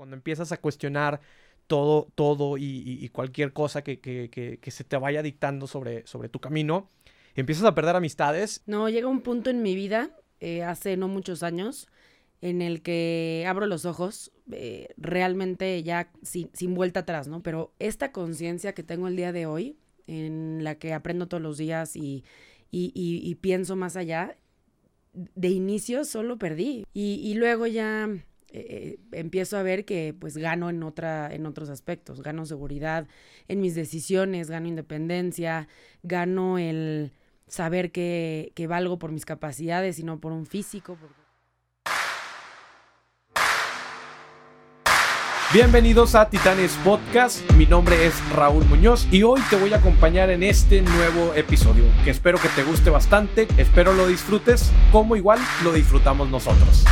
Cuando empiezas a cuestionar todo, todo y, cualquier cosa que, que, se te vaya dictando sobre, sobre tu camino, empiezas a perder amistades. No, llega un punto en mi vida, eh, hace no muchos años, en el que abro los ojos, eh, realmente ya sin, sin, vuelta atrás, ¿no? Pero esta conciencia que tengo el día de hoy, en la que aprendo todos los días y, y, y, pienso más allá, de inicio solo perdí. Y, luego ya eh, empiezo a ver que pues gano en, otra, en otros aspectos, gano seguridad en mis decisiones, gano independencia, gano el saber que, que valgo por mis capacidades y no por un físico. Bienvenidos a Titanes Podcast, mi nombre es Raúl Muñoz y hoy te voy a acompañar en este nuevo episodio que espero que te guste bastante, espero lo disfrutes como igual lo disfrutamos nosotros.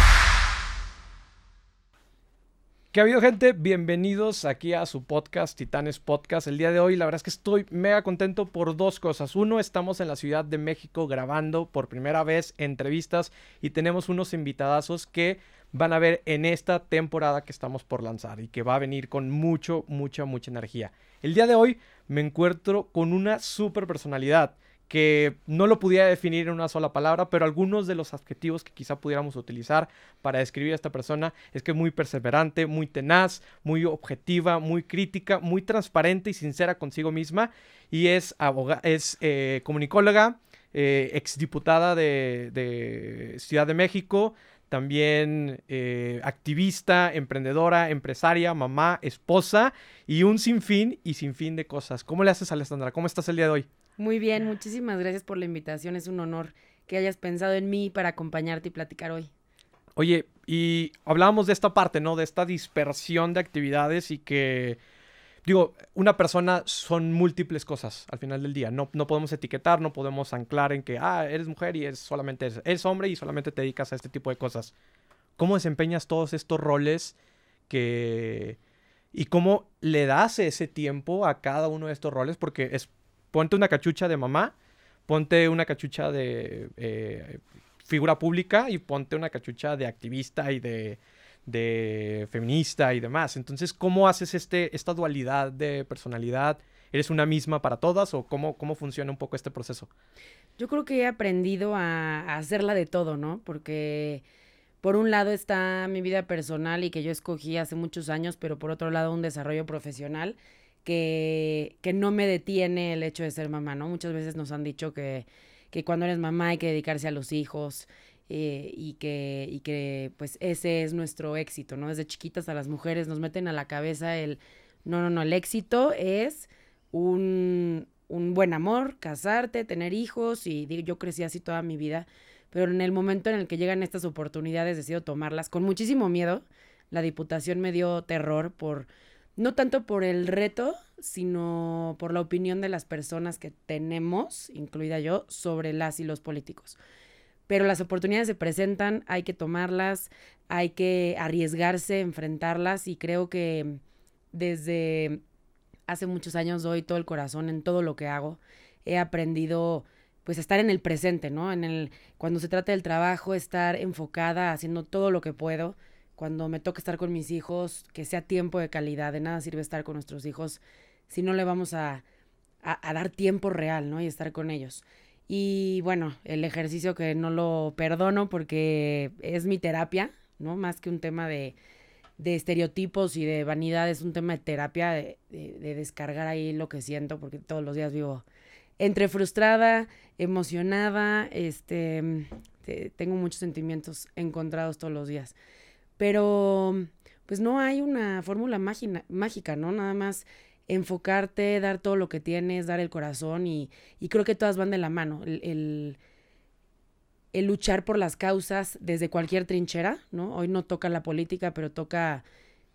¿Qué ha habido gente? Bienvenidos aquí a su podcast, Titanes Podcast. El día de hoy la verdad es que estoy mega contento por dos cosas. Uno, estamos en la Ciudad de México grabando por primera vez entrevistas y tenemos unos invitadazos que van a ver en esta temporada que estamos por lanzar y que va a venir con mucho, mucha, mucha energía. El día de hoy me encuentro con una super personalidad que no lo pudiera definir en una sola palabra, pero algunos de los adjetivos que quizá pudiéramos utilizar para describir a esta persona es que es muy perseverante, muy tenaz, muy objetiva, muy crítica, muy transparente y sincera consigo misma y es, es eh, comunicóloga, eh, exdiputada de, Ciudad de México, también eh, activista, emprendedora, empresaria, mamá, esposa y un sinfín y sinfín de cosas. ¿Cómo le haces, Alessandra? ¿Cómo estás el día de hoy? Muy bien, muchísimas gracias por la invitación. Es un honor que hayas pensado en mí para acompañarte y platicar hoy. Oye, y hablábamos de esta parte, ¿no? De esta dispersión de actividades y que digo, una persona son múltiples cosas al final del día. No, no podemos etiquetar, no podemos anclar en que, ah, eres mujer y es solamente eres, hombre y solamente te dedicas a este tipo de cosas. ¿Cómo desempeñas todos estos roles que... y cómo le das ese tiempo a cada uno de estos roles? Porque es, ponte una cachucha de mamá, ponte una cachucha de eh, figura pública y ponte una cachucha de activista y de feminista y demás. Entonces, ¿cómo haces este, esta dualidad de personalidad? ¿Eres una misma para todas o cómo, cómo funciona un poco este proceso? Yo creo que he aprendido a, hacerla de todo, ¿no? Porque por un lado está mi vida personal y que yo escogí hace muchos años, pero por otro lado un desarrollo profesional que, no me detiene el hecho de ser mamá, ¿no? Muchas veces nos han dicho que, que cuando eres mamá hay que dedicarse a los hijos, eh, y, que, y que pues ese es nuestro éxito, ¿no? Desde chiquitas a las mujeres nos meten a la cabeza el, no, no, no, el éxito es un, un buen amor, casarte, tener hijos y yo crecí así toda mi vida, pero en el momento en el que llegan estas oportunidades decido tomarlas con muchísimo miedo. La diputación me dio terror por, no tanto por el reto, sino por la opinión de las personas que tenemos, incluida yo, sobre las y los políticos pero las oportunidades se presentan, hay que tomarlas, hay que arriesgarse, enfrentarlas y creo que desde hace muchos años doy todo el corazón en todo lo que hago. He aprendido pues a estar en el presente, ¿no? En el cuando se trata del trabajo, estar enfocada haciendo todo lo que puedo. Cuando me toca estar con mis hijos, que sea tiempo de calidad. De nada sirve estar con nuestros hijos si no le vamos a, a, a dar tiempo real, ¿no? Y estar con ellos. Y bueno, el ejercicio que no lo perdono porque es mi terapia, ¿no? Más que un tema de, de estereotipos y de vanidad, es un tema de terapia, de, de, descargar ahí lo que siento, porque todos los días vivo entre frustrada, emocionada, este, tengo muchos sentimientos encontrados todos los días. Pero, pues no hay una fórmula mágica, ¿no? Nada más enfocarte, dar todo lo que tienes, dar el corazón y, y creo que todas van de la mano. El, el, luchar por las causas desde cualquier trinchera, ¿no? Hoy no toca la política, pero toca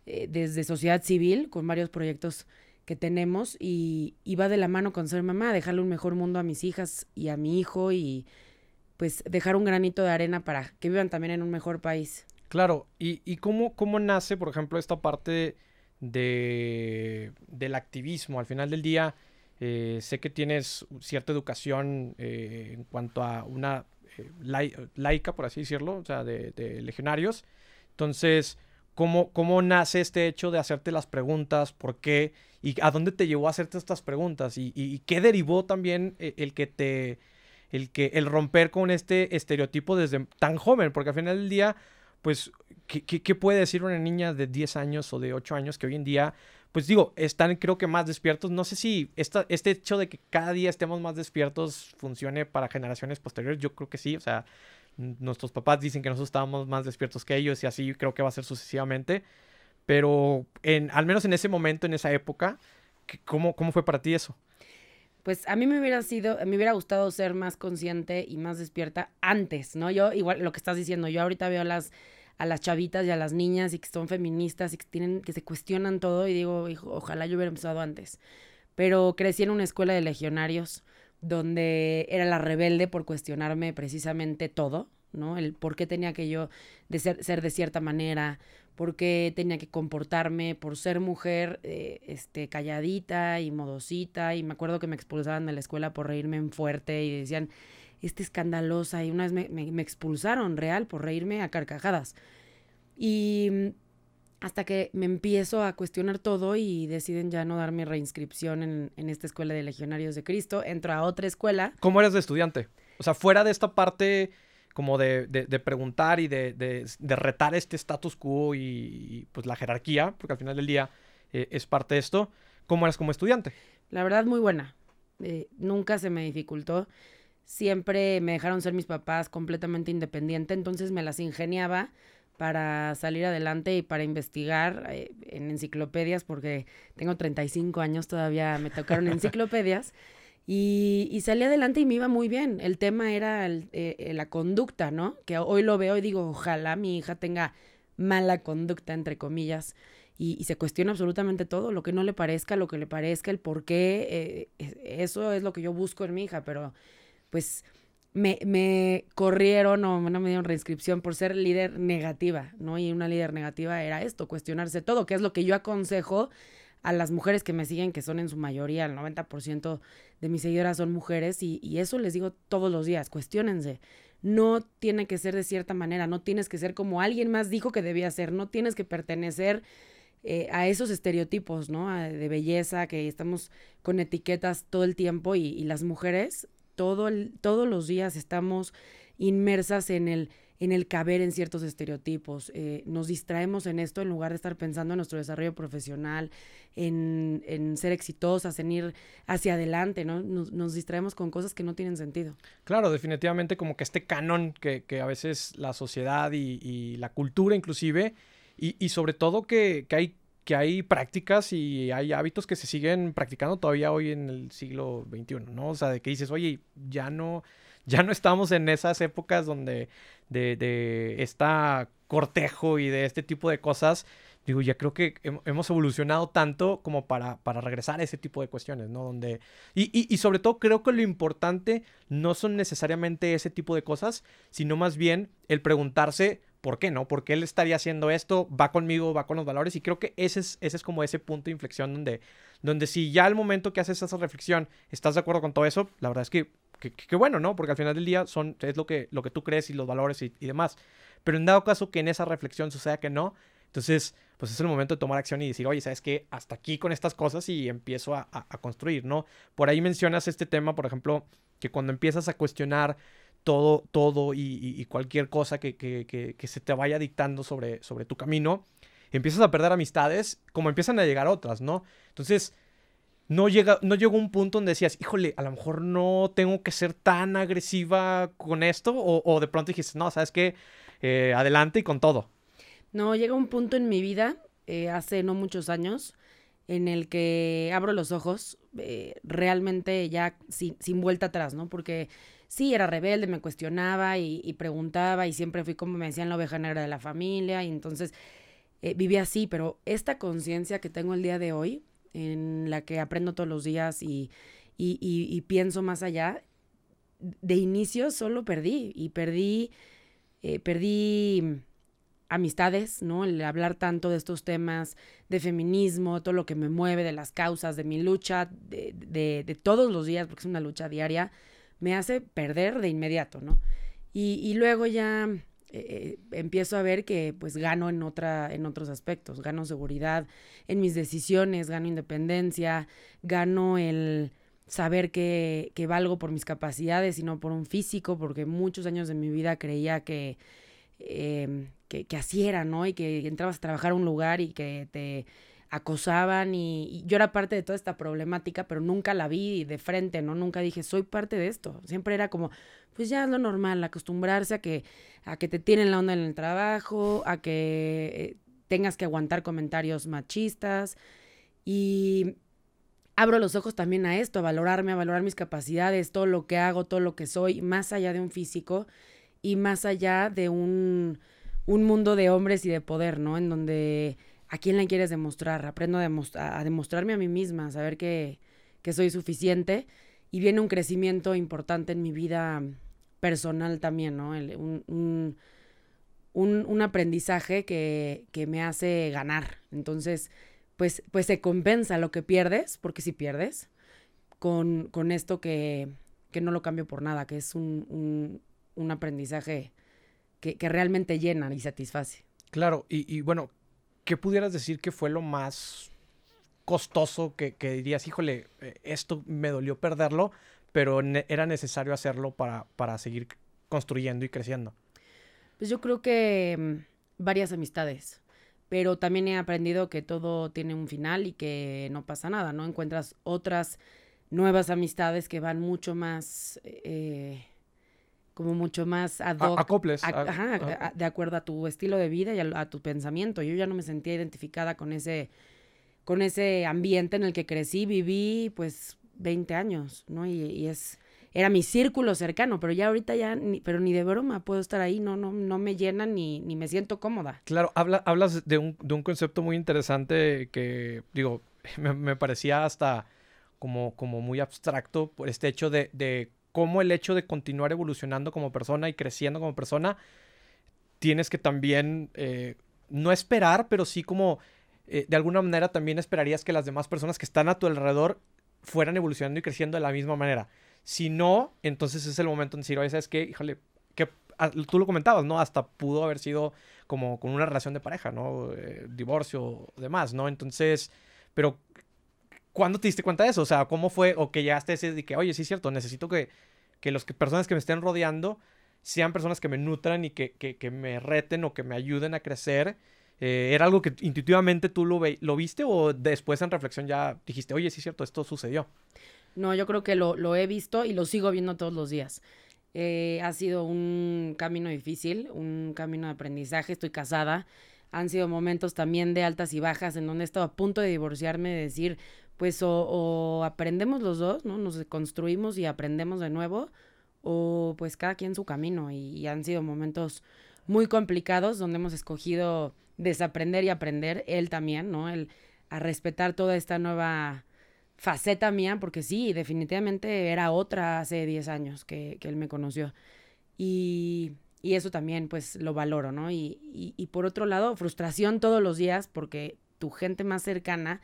eh, desde sociedad civil con varios proyectos que tenemos y, y, va de la mano con ser mamá, dejarle un mejor mundo a mis hijas y a mi hijo y pues dejar un granito de arena para que vivan también en un mejor país. Claro, y, cómo, cómo nace, por ejemplo, esta parte de, del activismo. Al final del día, eh, sé que tienes cierta educación eh, en cuanto a una eh, laica, por así decirlo, o sea, de, legionarios. Entonces, cómo, cómo nace este hecho de hacerte las preguntas, por qué y a dónde te llevó a hacerte estas preguntas y, y qué derivó también eh, el que te el que el romper con este estereotipo desde tan joven, porque al final del día, pues, ¿qué, puede decir una niña de 10 años o de 8 años que hoy en día, pues digo, están creo que más despiertos? No sé si esta, este hecho de que cada día estemos más despiertos funcione para generaciones posteriores, yo creo que sí, o sea, nuestros papás dicen que nosotros estábamos más despiertos que ellos y así creo que va a ser sucesivamente, pero en, al menos en ese momento, en esa época, ¿cómo, cómo fue para ti eso? Pues a mí me hubiera sido, me hubiera gustado ser más consciente y más despierta antes, ¿no? Yo, igual lo que estás diciendo, yo ahorita veo a las, a las chavitas y a las niñas y que son feministas y que tienen, que se cuestionan todo y digo, hijo, ojalá yo hubiera empezado antes. Pero crecí en una escuela de legionarios donde era la rebelde por cuestionarme precisamente todo, ¿no? El por qué tenía que yo de ser, ser de cierta manera, por qué tenía que comportarme por ser mujer eh, este, calladita y modosita. Y me acuerdo que me expulsaban de la escuela por reírme en fuerte y decían, este escandalosa. Y una vez me, me, expulsaron real por reírme a carcajadas. Y mm, hasta que me empiezo a cuestionar todo y deciden ya no darme reinscripción en, en esta escuela de legionarios de Cristo, entro a otra escuela. ¿Cómo eres de estudiante? O sea, fuera de esta parte como de, de, preguntar y de, de, retar este status quo y, pues la jerarquía, porque al final del día eh, es parte de esto. ¿Cómo eras como estudiante? La verdad, muy buena. Eh, nunca se me dificultó. Siempre me dejaron ser mis papás completamente independiente, entonces me las ingeniaba para salir adelante y para investigar eh, en enciclopedias, porque tengo 35 años, todavía me tocaron enciclopedias. Y, salí adelante y me iba muy bien. El tema era eh, eh, la conducta, ¿no? Que hoy lo veo y digo, ojalá mi hija tenga mala conducta, entre comillas, y, se cuestiona absolutamente todo, lo que no le parezca, lo que le parezca, el por qué. Eh, eso es lo que yo busco en mi hija, pero pues me, me corrieron o no me dieron reinscripción por ser líder negativa, ¿no? Y una líder negativa era esto, cuestionarse todo, que es lo que yo aconsejo a las mujeres que me siguen, que son en su mayoría, el 90% de mis seguidoras son mujeres, y, eso les digo todos los días, cuestionense. No tiene que ser de cierta manera, no tienes que ser como alguien más dijo que debía ser, no tienes que pertenecer eh, a esos estereotipos, ¿no? de belleza, que estamos con etiquetas todo el tiempo y, las mujeres todo todos los días estamos inmersas en el en el caber en ciertos estereotipos. Eh, nos distraemos en esto en lugar de estar pensando en nuestro desarrollo profesional, en, en ser exitosas, en ir hacia adelante, ¿no? Nos, distraemos con cosas que no tienen sentido. Claro, definitivamente como que este canon que, que a veces la sociedad y, la cultura inclusive, y, y sobre todo que, que hay que hay prácticas y hay hábitos que se siguen practicando todavía hoy en el siglo XXI, ¿no? O sea, de que dices, oye, ya no, ya no estamos en esas épocas donde de, de cortejo y de este tipo de cosas, digo, ya creo que hemos evolucionado tanto como para, para regresar a ese tipo de cuestiones, ¿no? Donde, y, y, sobre todo creo que lo importante no son necesariamente ese tipo de cosas, sino más bien el preguntarse por qué, ¿no? ¿Por qué él estaría haciendo esto? ¿Va conmigo? ¿Va con los valores? Y creo que ese es, ese es como ese punto de inflexión donde, donde si ya al momento que haces esa reflexión estás de acuerdo con todo eso, la verdad es que que, bueno, ¿no? Porque al final del día son, es lo que, lo que tú crees y los valores y, demás. Pero en dado caso que en esa reflexión suceda que no, entonces, pues es el momento de tomar acción y decir, oye, ¿sabes qué? Hasta aquí con estas cosas y empiezo a, construir, ¿no? Por ahí mencionas este tema, por ejemplo, que cuando empiezas a cuestionar todo, todo y, cualquier cosa que, que, que, se te vaya dictando sobre, sobre tu camino, empiezas a perder amistades como empiezan a llegar otras, ¿no? Entonces, no, llega, no llegó un punto donde decías, híjole, a lo mejor no tengo que ser tan agresiva con esto, o, de pronto dijiste, no, sabes qué, eh, adelante y con todo. No, llega un punto en mi vida, eh, hace no muchos años, en el que abro los ojos, eh, realmente ya sin, sin, vuelta atrás, ¿no? Porque sí, era rebelde, me cuestionaba y, y, preguntaba y siempre fui como me decían la oveja negra de la familia y entonces viví así, pero esta conciencia que tengo el día de hoy, en la que aprendo todos los días y, y, pienso más allá, de inicio solo perdí y perdí, eh, perdí amistades, ¿no? El hablar tanto de estos temas de feminismo, todo lo que me mueve, de las causas, de mi lucha, de, de, de todos los días, porque es una lucha diaria, me hace perder de inmediato, ¿no? Y, y luego ya eh, empiezo a ver que pues gano en, otra, en otros aspectos, gano seguridad en mis decisiones, gano independencia, gano el saber que, que valgo por mis capacidades y no por un físico, porque muchos años de mi vida creía que, em, que, que así era, ¿no? Y que entrabas a trabajar a un lugar y que te acosaban y, yo era parte de toda esta problemática, pero nunca la vi de frente, ¿no? Nunca dije, soy parte de esto. Siempre era como, pues ya es lo normal, acostumbrarse a que, a que te tienen la onda en el trabajo, a que eh, tengas que aguantar comentarios machistas y abro los ojos también a esto, a valorarme, a valorar mis capacidades, todo lo que hago, todo lo que soy, más allá de un físico y más allá de un, un mundo de hombres y de poder, ¿no? En donde a quién le quieres demostrar. Aprendo a, a demostrarme a mí misma, a saber que, que, soy suficiente. Y viene un crecimiento importante en mi vida personal también, ¿no? un, un, un, aprendizaje que, que, me hace ganar. Entonces, pues, pues se compensa lo que pierdes, porque si pierdes, con, con esto que, que, no lo cambio por nada, que es un, un aprendizaje que, que, realmente llena y satisface. Claro, y, y bueno, ¿qué pudieras decir que fue lo más costoso que, dirías, híjole, eh, esto me dolió perderlo, pero era necesario hacerlo para, para seguir construyendo y creciendo? Pues yo creo que mm, varias amistades, pero también he aprendido que todo tiene un final y que no pasa nada, ¿no? Encuentras otras nuevas amistades que van mucho más... Eh, como mucho más ad hoc. acoples. ajá, de acuerdo a tu estilo de vida y a, tu pensamiento. Yo ya no me sentía identificada con ese, con ese ambiente en el que crecí, viví pues 20 años, ¿no? Y, es, era mi círculo cercano, pero ya ahorita ya, ni, pero ni de broma puedo estar ahí, no, no, no me llena ni, ni me siento cómoda. Claro, habla, hablas de un, de un concepto muy interesante que, digo, me, me parecía hasta como, como muy abstracto por este hecho de, de cómo el hecho de continuar evolucionando como persona y creciendo como persona, tienes que también eh, no esperar, pero sí como eh, de alguna manera también esperarías que las demás personas que están a tu alrededor fueran evolucionando y creciendo de la misma manera. Si no, entonces es el momento de decir, oye, ¿sabes qué? Híjole, que tú lo comentabas, ¿no? Hasta pudo haber sido como con una relación de pareja, ¿no? Eh, divorcio demás, ¿no? Entonces, pero ¿Cuándo te diste cuenta de eso? O sea, ¿cómo fue? O que ya estés de que, oye, sí es cierto, necesito que, que las personas que me estén rodeando sean personas que me nutran y que, que, me reten o que me ayuden a crecer. Eh, ¿Era algo que intuitivamente tú lo, lo viste o después en reflexión ya dijiste, oye, sí es cierto, esto sucedió? No, yo creo que lo, lo he visto y lo sigo viendo todos los días. Eh, ha sido un camino difícil, un camino de aprendizaje. Estoy casada. Han sido momentos también de altas y bajas en donde he estado a punto de divorciarme, de decir, pues o, aprendemos los dos, ¿no? Nos construimos y aprendemos de nuevo, o pues cada quien su camino. Y, han sido momentos muy complicados donde hemos escogido desaprender y aprender, él también, ¿no? El, a respetar toda esta nueva faceta mía, porque sí, definitivamente era otra hace 10 años que, que él me conoció. Y, y, eso también, pues, lo valoro, ¿no? Y, y, y por otro lado, frustración todos los días porque tu gente más cercana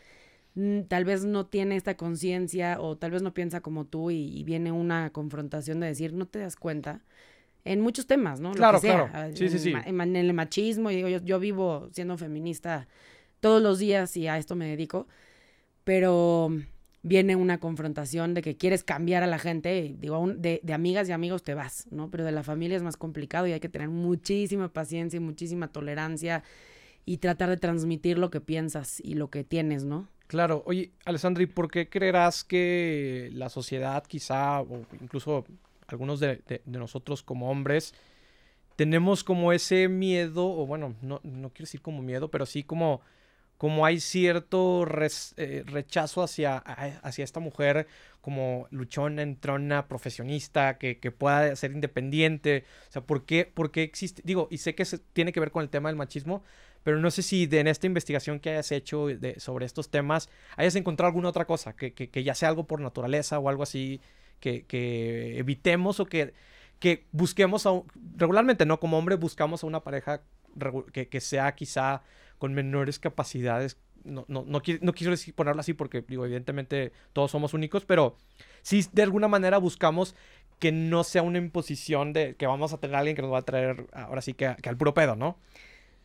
tal vez no tiene esta conciencia o tal vez no piensa como tú y, viene una confrontación de decir, no te das cuenta. En muchos temas, ¿no? Claro, claro. Sí, en, sí, sí. En, el machismo, digo, yo, yo vivo siendo feminista todos los días y a esto me dedico, pero viene una confrontación de que quieres cambiar a la gente, digo, de, de, amigas y amigos te vas, ¿no? Pero de la familia es más complicado y hay que tener muchísima paciencia y muchísima tolerancia y tratar de transmitir lo que piensas y lo que tienes, ¿no? Claro, oye, Alessandri, ¿por qué creerás que la sociedad quizá, o incluso algunos de, nosotros como hombres, tenemos como ese miedo, o bueno, no, no quiero decir como miedo, pero sí como, como hay cierto eh, rechazo hacia, hacia esta mujer como luchona, entrona, profesionista, que, que, pueda ser independiente. O sea, ¿por qué, por qué existe? Digo, y sé que se, tiene que ver con el tema del machismo, pero no sé si en esta investigación que hayas hecho sobre estos temas hayas encontrado alguna otra cosa, que, ya sea algo por naturaleza o algo así que, evitemos o que, que busquemos a, regularmente, ¿no? Como hombre buscamos a una pareja que, sea quizá con menores capacidades. No, no, no, no quiero decir ponerlo así porque, digo, evidentemente todos somos únicos, pero sí de alguna manera buscamos que no sea una imposición de que vamos a tener alguien que nos va a traer ahora sí que, que al puro pedo, ¿no?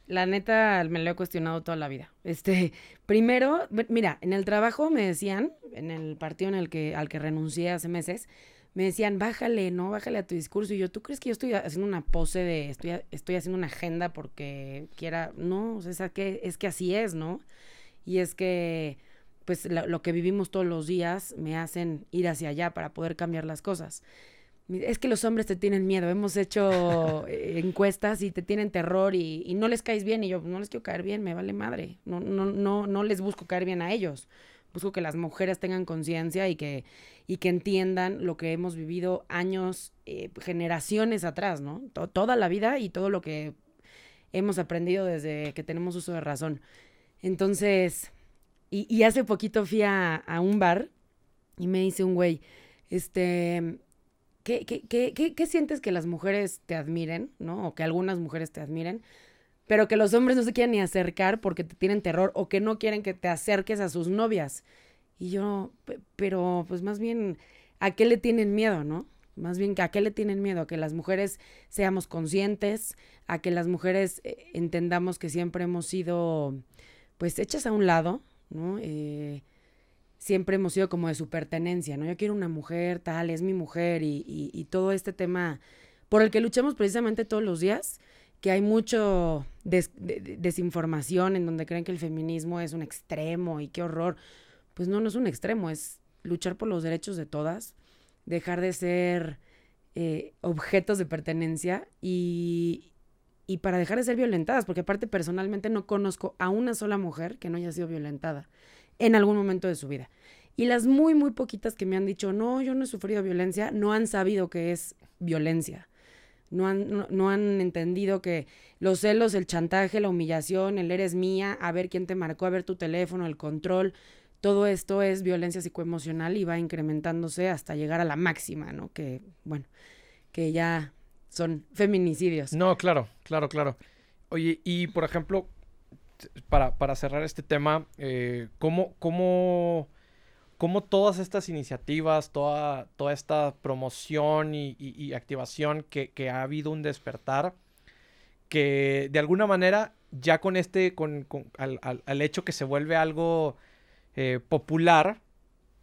La neta me lo he cuestionado toda la vida. Este, primero, mira, en el trabajo me decían, en el partido en el que al que renuncié hace meses, me decían, "Bájale, no, bájale a tu discurso." Y yo, "¿Tú crees que yo estoy haciendo una pose de estoy estoy haciendo una agenda porque quiera, no, o que es que así es, ¿no?" Y es que pues lo que vivimos todos los días me hacen ir hacia allá para poder cambiar las cosas es que los hombres te tienen miedo. Hemos hecho eh, encuestas y te tienen terror y, no les caes bien. Y yo, no les quiero caer bien, me vale madre. No, no, no, no les busco caer bien a ellos. Busco que las mujeres tengan conciencia y que, y que entiendan lo que hemos vivido años, eh, generaciones atrás, ¿no? toda la vida y todo lo que hemos aprendido desde que tenemos uso de razón. Entonces, y, hace poquito fui a, a un bar y me dice un güey, este, ¿Qué, qué, qué, qué, sientes que las mujeres te admiren, ¿no? O que algunas mujeres te admiren, pero que los hombres no se quieran ni acercar porque te tienen terror o que no quieren que te acerques a sus novias. Y yo, pero pues más bien, ¿a qué le tienen miedo, no? Más bien, ¿a qué le tienen miedo? A que las mujeres seamos conscientes, a que las mujeres eh, entendamos que siempre hemos sido, pues, hechas a un lado, ¿no? Eh, siempre hemos sido como de su pertenencia, ¿no? Yo quiero una mujer, tal, es mi mujer y, y, todo este tema por el que luchamos precisamente todos los días, que hay mucho desinformación en donde creen que el feminismo es un extremo y qué horror. Pues no, no es un extremo, es luchar por los derechos de todas, dejar de ser eh, objetos de pertenencia y, y para dejar de ser violentadas, porque aparte personalmente no conozco a una sola mujer que no haya sido violentada en algún momento de su vida. Y las muy, muy poquitas que me han dicho, no, yo no he sufrido violencia, no han sabido que es violencia. No han, no, han entendido que los celos, el chantaje, la humillación, el eres mía, a ver quién te marcó, a ver tu teléfono, el control, todo esto es violencia psicoemocional y va incrementándose hasta llegar a la máxima, ¿no? Que, bueno, que ya son feminicidios. No, claro, claro, claro. Oye, y por ejemplo, para, para cerrar este tema, eh, ¿cómo, cómo, cómo, todas estas iniciativas, toda, toda esta promoción y, activación que, que, ha habido un despertar, que de alguna manera ya con este, con, con al, al, al, hecho que se vuelve algo eh, popular,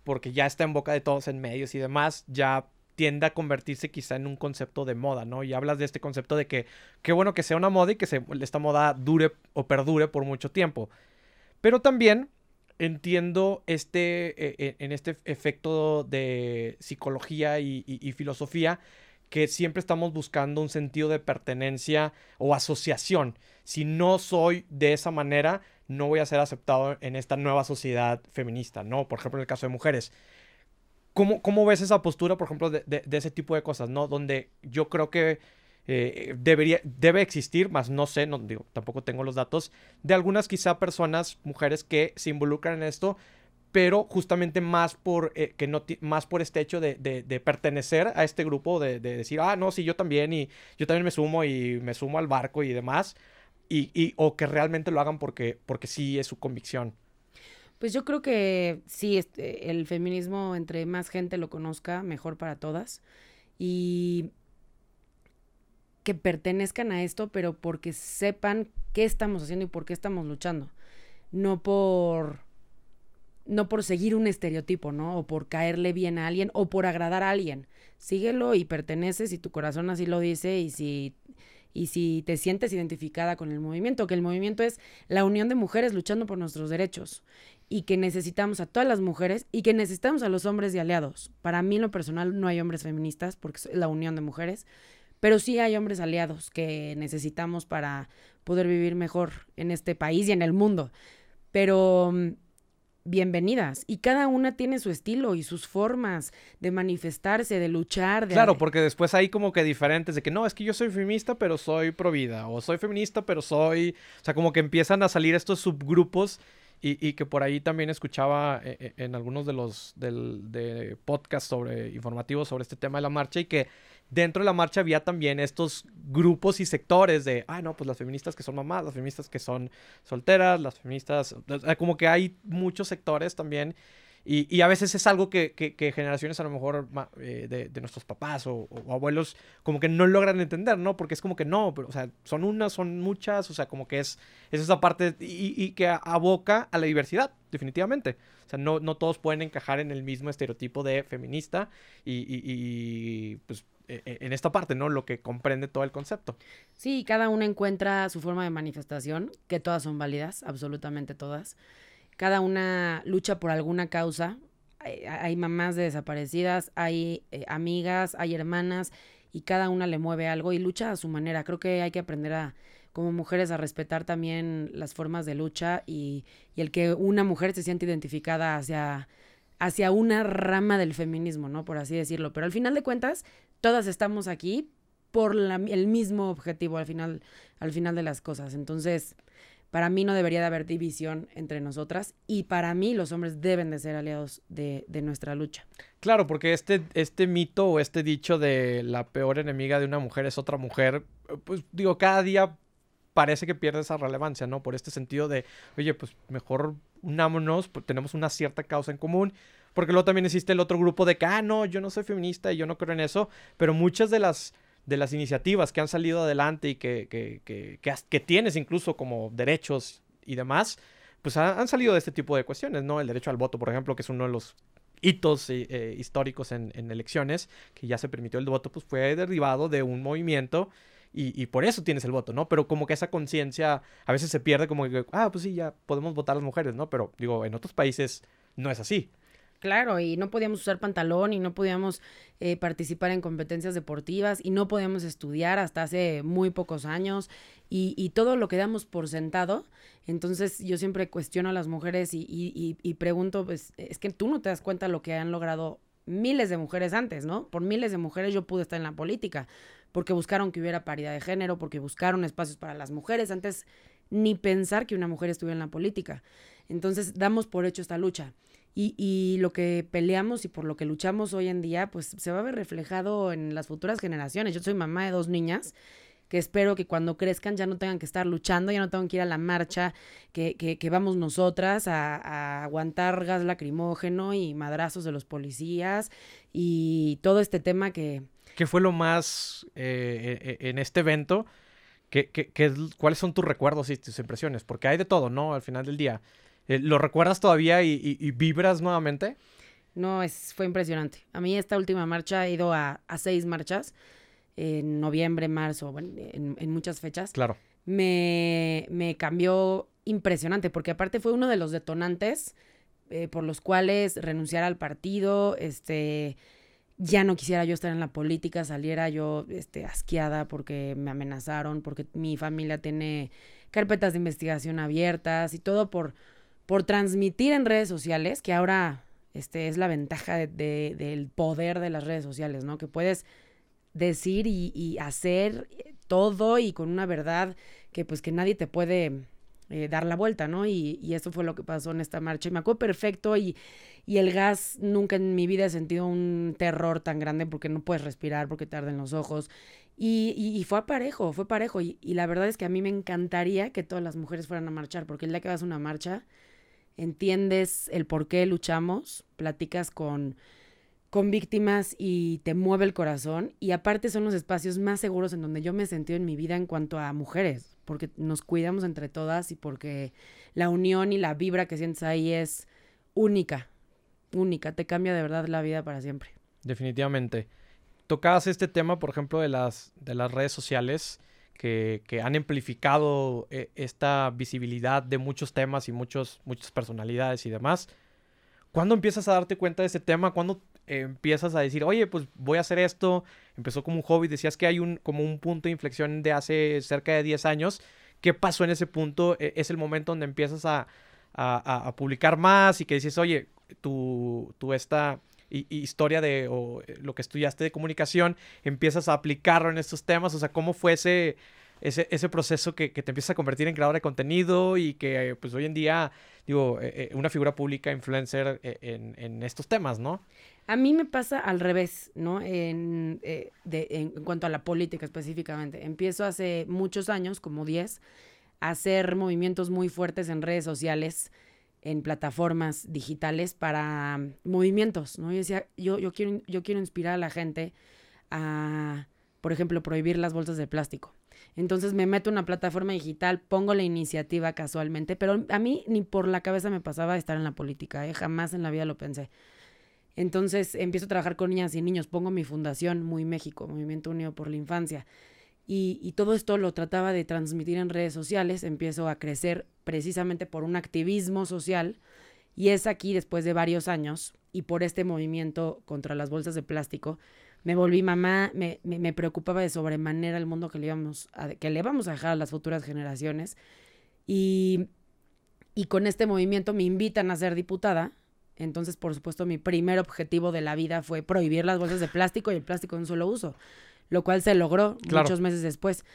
porque ya está en boca de todos en medios y demás, ya tiende a convertirse quizá en un concepto de moda, ¿no? Y hablas de este concepto de que qué bueno que sea una moda y que se, esta moda dure o perdure por mucho tiempo. Pero también entiendo este, e, e, en este efecto de psicología y, y, filosofía que siempre estamos buscando un sentido de pertenencia o asociación. Si no soy de esa manera, no voy a ser aceptado en esta nueva sociedad feminista, ¿no? Por ejemplo, en el caso de mujeres. ¿Cómo, ¿Cómo, ves esa postura, por ejemplo, de, de, ese tipo de cosas, ¿no? Donde yo creo que eh, debería, debe existir, más no sé, no digo, tampoco tengo los datos, de algunas quizá personas, mujeres que se involucran en esto, pero justamente más por, eh, que no más por este hecho de, de, pertenecer a este grupo, de, decir, ah, no, sí, yo también, y yo también me sumo y me sumo al barco y demás, y, y o que realmente lo hagan porque, porque sí es su convicción. Pues yo creo que sí, este, el feminismo, entre más gente lo conozca, mejor para todas. Y que pertenezcan a esto, pero porque sepan qué estamos haciendo y por qué estamos luchando. No por no por seguir un estereotipo, ¿no? O por caerle bien a alguien o por agradar a alguien. Síguelo y perteneces si tu corazón así lo dice y si y si te sientes identificada con el movimiento, que el movimiento es la unión de mujeres luchando por nuestros derechos y que necesitamos a todas las mujeres y que necesitamos a los hombres de aliados. Para mí en lo personal no hay hombres feministas porque es la unión de mujeres, pero sí hay hombres aliados que necesitamos para poder vivir mejor en este país y en el mundo. Pero mm, bienvenidas. Y cada una tiene su estilo y sus formas de manifestarse, de luchar. De... Claro, porque después hay como que diferentes de que no, es que yo soy feminista, pero soy pro vida. O soy feminista, pero soy. O sea, como que empiezan a salir estos subgrupos y, que por ahí también escuchaba eh, eh, en, algunos de los del, de podcasts sobre, informativos sobre este tema de la marcha y que dentro de la marcha había también estos grupos y sectores de, ah, no, pues las feministas que son mamás, las feministas que son solteras, las feministas, como que hay muchos sectores también Y, a veces es algo que, generaciones a lo mejor eh, de, nuestros papás o, abuelos como que no logran entender, ¿no? Porque es como que no, pero, o sea, son unas, son muchas, o sea, como que es, es esa parte y, que aboca a la diversidad, definitivamente. O sea, no, no todos pueden encajar en el mismo estereotipo de feminista y, pues e, e, en esta parte, ¿no? Lo que comprende todo el concepto. Sí, cada una encuentra su forma de manifestación, que todas son válidas, absolutamente todas cada una lucha por alguna causa. Hay, mamás de desaparecidas, hay eh, amigas, hay hermanas y cada una le mueve algo y lucha a su manera. Creo que hay que aprender a, como mujeres, a respetar también las formas de lucha y, y el que una mujer se siente identificada hacia, hacia una rama del feminismo, ¿no? Por así decirlo. Pero al final de cuentas, todas estamos aquí por el mismo objetivo al final, al final de las cosas. Entonces, para mí no debería de haber división entre nosotras y para mí los hombres deben de ser aliados de, nuestra lucha. Claro, porque este, este mito o este dicho de la peor enemiga de una mujer es otra mujer, pues digo, cada día parece que pierde esa relevancia, ¿no? Por este sentido de, oye, pues mejor unámonos, pues tenemos una cierta causa en común. Porque luego también existe el otro grupo de que, ah, no, yo no soy feminista y yo no creo en eso. Pero muchas de las de las iniciativas que han salido adelante y que, que, que, que, tienes incluso como derechos y demás, pues han salido de este tipo de cuestiones, ¿no? El derecho al voto, por ejemplo, que es uno de los hitos eh, eh, históricos en, elecciones, que ya se permitió el voto, pues fue derivado de un movimiento y, y por eso tienes el voto, ¿no? Pero como que esa conciencia a veces se pierde como que, ah, pues sí, ya podemos votar las mujeres, ¿no? Pero digo, en otros países no es así. Claro, y no podíamos usar pantalón y no podíamos eh, participar en competencias deportivas y no podíamos estudiar hasta hace muy pocos años y, y todo lo que damos por sentado. Entonces yo siempre cuestiono a las mujeres y, y, y, pregunto, pues es que tú no te das cuenta lo que han logrado miles de mujeres antes, ¿no? Por miles de mujeres yo pude estar en la política, porque buscaron que hubiera paridad de género, porque buscaron espacios para las mujeres. Antes ni pensar que una mujer estuviera en la política. Entonces damos por hecho esta lucha. Y, y, lo que peleamos y por lo que luchamos hoy en día, pues se va a ver reflejado en las futuras generaciones. Yo soy mamá de dos niñas que espero que cuando crezcan ya no tengan que estar luchando, ya no tengan que ir a la marcha, que, que, vamos nosotras a, aguantar gas lacrimógeno y madrazos de los policías y todo este tema que... ¿Qué fue lo más eh, e, e, en este evento? ¿Qué, qué, qué, ¿Cuáles son tus recuerdos y tus impresiones? Porque hay de todo, ¿no? Al final del día. Eh, ¿Lo recuerdas todavía y, vibras nuevamente? No, es, fue impresionante. A mí esta última marcha he ido a, seis marchas, en noviembre, marzo, en, muchas fechas. Claro. Me, me, cambió impresionante, porque aparte fue uno de los detonantes eh, por los cuales renunciar al partido, este, ya no quisiera yo estar en la política, saliera yo este, asqueada porque me amenazaron, porque mi familia tiene carpetas de investigación abiertas y todo por por transmitir en redes sociales, que ahora este, es la ventaja de, del poder de las redes sociales, ¿no? Que puedes decir y, hacer todo y con una verdad que pues que nadie te puede eh, dar la vuelta, ¿no? Y, y, eso fue lo que pasó en esta marcha. Y me acuerdo perfecto y, y el gas, nunca en mi vida he sentido un terror tan grande porque no puedes respirar, porque te los ojos. Y, y, fue parejo, fue parejo. Y, la verdad es que a mí me encantaría que todas las mujeres fueran a marchar, porque el día que vas a una marcha, entiendes el por qué luchamos, platicas con, con víctimas y te mueve el corazón. Y aparte son los espacios más seguros en donde yo me he sentido en mi vida en cuanto a mujeres, porque nos cuidamos entre todas y porque la unión y la vibra que sientes ahí es única, única, te cambia de verdad la vida para siempre. Definitivamente. Tocabas este tema, por ejemplo, de las, de las redes sociales que, han amplificado eh, esta visibilidad de muchos temas y muchos, muchas personalidades y demás. ¿Cuándo empiezas a darte cuenta de ese tema? ¿Cuándo empiezas a decir, oye, pues voy a hacer esto? Empezó como un hobby, decías que hay un, como un punto de inflexión de hace cerca de 10 años. ¿Qué pasó en ese punto? E, es el momento donde empiezas a, a, publicar más y que dices, oye, tu, tu esta historia de o eh, lo que estudiaste de comunicación, empiezas a aplicarlo en estos temas, o sea, cómo fue ese, ese, proceso que, te empieza a convertir en creador de contenido y que pues hoy en día, digo, eh, eh, una figura pública, influencer en, estos temas, ¿no? A mí me pasa al revés, ¿no? En, de, en cuanto a la política específicamente. Empiezo hace muchos años, como 10, a hacer movimientos muy fuertes en redes sociales en plataformas digitales para mm, movimientos, ¿no? Yo decía, yo, yo, quiero, yo quiero inspirar a la gente a, por ejemplo, prohibir las bolsas de plástico. Entonces me meto en una plataforma digital, pongo la iniciativa casualmente, pero a mí ni por la cabeza me pasaba estar en la política, ¿eh? jamás en la vida lo pensé. Entonces empiezo a trabajar con niñas y niños, pongo mi fundación Muy México, Movimiento Unido por la Infancia. Y, todo esto lo trataba de transmitir en redes sociales, empiezo a crecer precisamente por un activismo social y es aquí después de varios años y por este movimiento contra las bolsas de plástico, me volví mamá, me, me, preocupaba de sobremanera el mundo que le, íbamos a, que le vamos a dejar a las futuras generaciones y, y con este movimiento me invitan a ser diputada. Entonces, por supuesto, mi primer objetivo de la vida fue prohibir las bolsas de plástico y el plástico de un solo uso, lo cual se logró muchos meses después.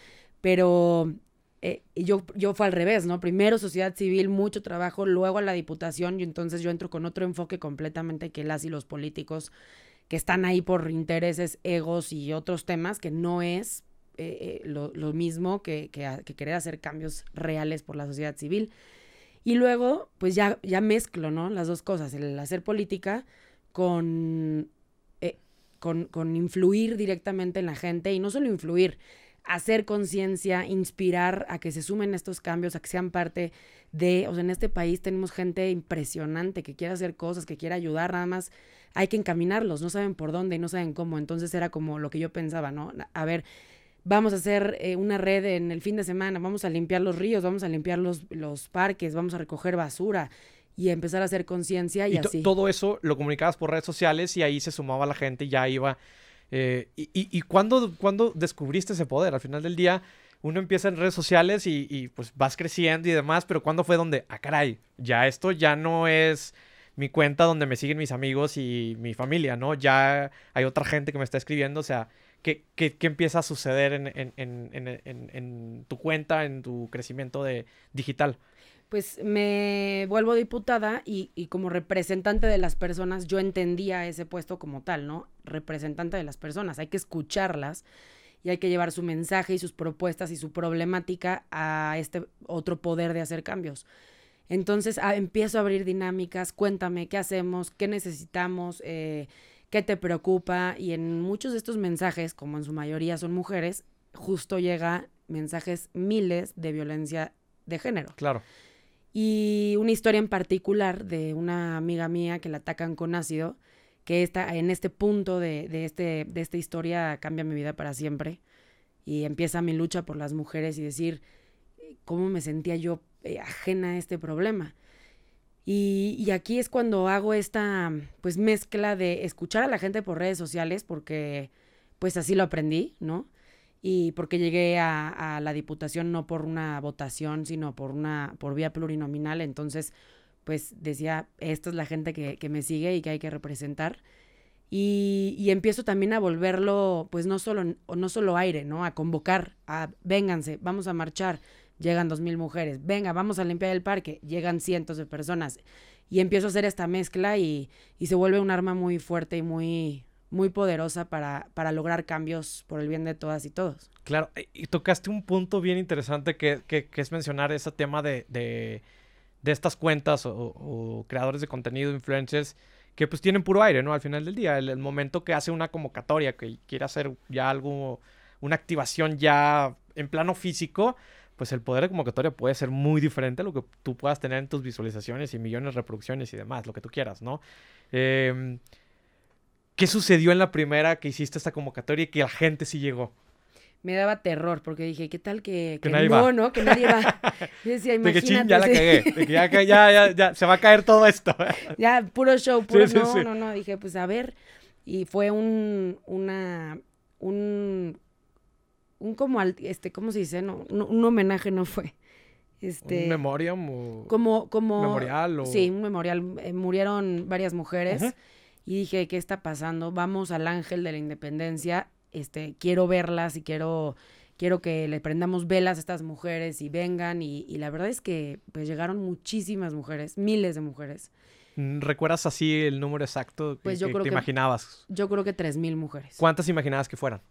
Pero eh, yo, yo fue al revés, ¿no? Primero sociedad civil, mucho trabajo, luego a la diputación y entonces yo entro con otro enfoque completamente que las y los políticos que están ahí por intereses, egos y otros temas, que no es eh, eh, lo, mismo que, que, que querer hacer cambios reales por la sociedad civil. Y luego, pues ya, ya mezclo, ¿no? Las dos cosas, el hacer política con, con, con influir directamente en la gente y no solo influir, hacer conciencia, inspirar a que se sumen estos cambios, a que sean parte de, o sea, en este país tenemos gente impresionante que quiere hacer cosas, que quiere ayudar, nada más hay que encaminarlos, no saben por dónde y no saben cómo, entonces era como lo que yo pensaba, ¿no? A ver, vamos a hacer eh, una red en el fin de semana, vamos a limpiar los ríos, vamos a limpiar los, los parques, vamos a recoger basura y empezar a hacer conciencia y, y así. Todo eso lo comunicabas por redes sociales y ahí se sumaba la gente y ya iba. Eh, y, y, y ¿cuándo, descubriste ese poder? Al final del día, uno empieza en redes sociales y, y, pues vas creciendo y demás, pero ¿cuándo fue donde, ah, caray, ya esto ya no es mi cuenta donde me siguen mis amigos y mi familia, ¿no? Ya hay otra gente que me está escribiendo, o sea, ¿Qué, empieza a suceder en, tu cuenta, en tu crecimiento de digital? Pues me vuelvo diputada y, como representante de las personas, yo entendía ese puesto como tal, ¿no? Representante de las personas, hay que escucharlas y hay que llevar su mensaje y sus propuestas y su problemática a este otro poder de hacer cambios. Entonces ah, empiezo a abrir dinámicas, cuéntame qué hacemos, qué necesitamos, eh, qué te preocupa y en muchos de estos mensajes, como en su mayoría son mujeres, justo llega mensajes miles de violencia de género. Claro. Y una historia en particular de una amiga mía que la atacan con ácido, que está en este punto de, de, este, de esta historia cambia mi vida para siempre. Y empieza mi lucha por las mujeres y decir cómo me sentía yo eh, ajena a este problema. Y, aquí es cuando hago esta pues mezcla de escuchar a la gente por redes sociales, porque pues así lo aprendí, ¿no? Y porque llegué a, la diputación no por una votación, sino por una, por vía plurinominal. Entonces, pues decía, esta es la gente que, me sigue y que hay que representar. Y, y, empiezo también a volverlo, pues no solo, no solo aire, ¿no? A convocar, a vénganse, vamos a marchar, llegan dos mil mujeres, venga, vamos a limpiar el parque, llegan cientos de personas. Y empiezo a hacer esta mezcla y, y se vuelve un arma muy fuerte y muy, muy poderosa para, para lograr cambios por el bien de todas y todos. Claro, y tocaste un punto bien interesante que, que, es mencionar ese tema de, de, de estas cuentas o, creadores de contenido, influencers, que pues tienen puro aire, ¿no? Al final del día, el, el momento que hace una convocatoria, que quiere hacer ya algo, una activación ya en plano físico, pues el poder de convocatoria puede ser muy diferente a lo que tú puedas tener en tus visualizaciones y millones de reproducciones y demás, lo que tú quieras, ¿no? Em, ¿Qué sucedió en la primera que hiciste esta convocatoria y que la gente sí llegó? Me daba terror porque dije, ¿qué tal que, que, nadie no, va. no? Que nadie va. Yo decía, imagínate. De que ching, ya la cagué. De que ya, ya, ya, ya, se va a caer todo esto. ya, puro show, puro sí, no, no, no. Dije, pues a ver. Y fue un, una, un un como al, este, ¿cómo se dice? No, un homenaje no fue. Este, ¿Un memoriam o como, como memorial o... sí un memorial eh, murieron varias mujeres y dije qué está pasando vamos al ángel de la independencia este quiero verlas y quiero quiero que le prendamos velas a estas mujeres y vengan y, y la verdad es que pues llegaron muchísimas mujeres miles de mujeres mm, ¿Recuerdas así el número exacto pues que, yo creo te imaginabas? Yo creo que tres mil mujeres. ¿Cuántas imaginabas que fueran?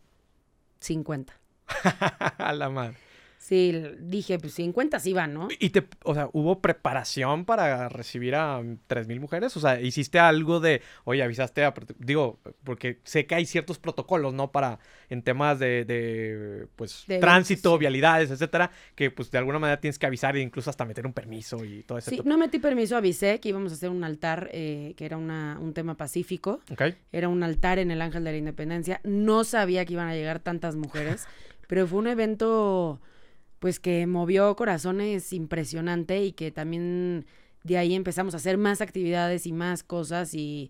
50. a la madre. Sí, dije, pues 50 sí van, ¿no? Y te, o sea, ¿hubo preparación para recibir a 3.000 mujeres? O sea, ¿hiciste algo de, oye, avisaste a, digo, porque sé que hay ciertos protocolos, ¿no? Para, en temas de, de pues, tránsito, vialidades, etcétera, que pues de alguna manera tienes que avisar e incluso hasta meter un permiso y todo eso. Sí, no metí permiso, avisé que íbamos a hacer un altar, eh, que era una, un tema pacífico. Ok. Era un altar en el Ángel de la Independencia. No sabía que iban a llegar tantas mujeres, pero fue un evento pues que movió corazones impresionante y que también de ahí empezamos a hacer más actividades y más cosas y,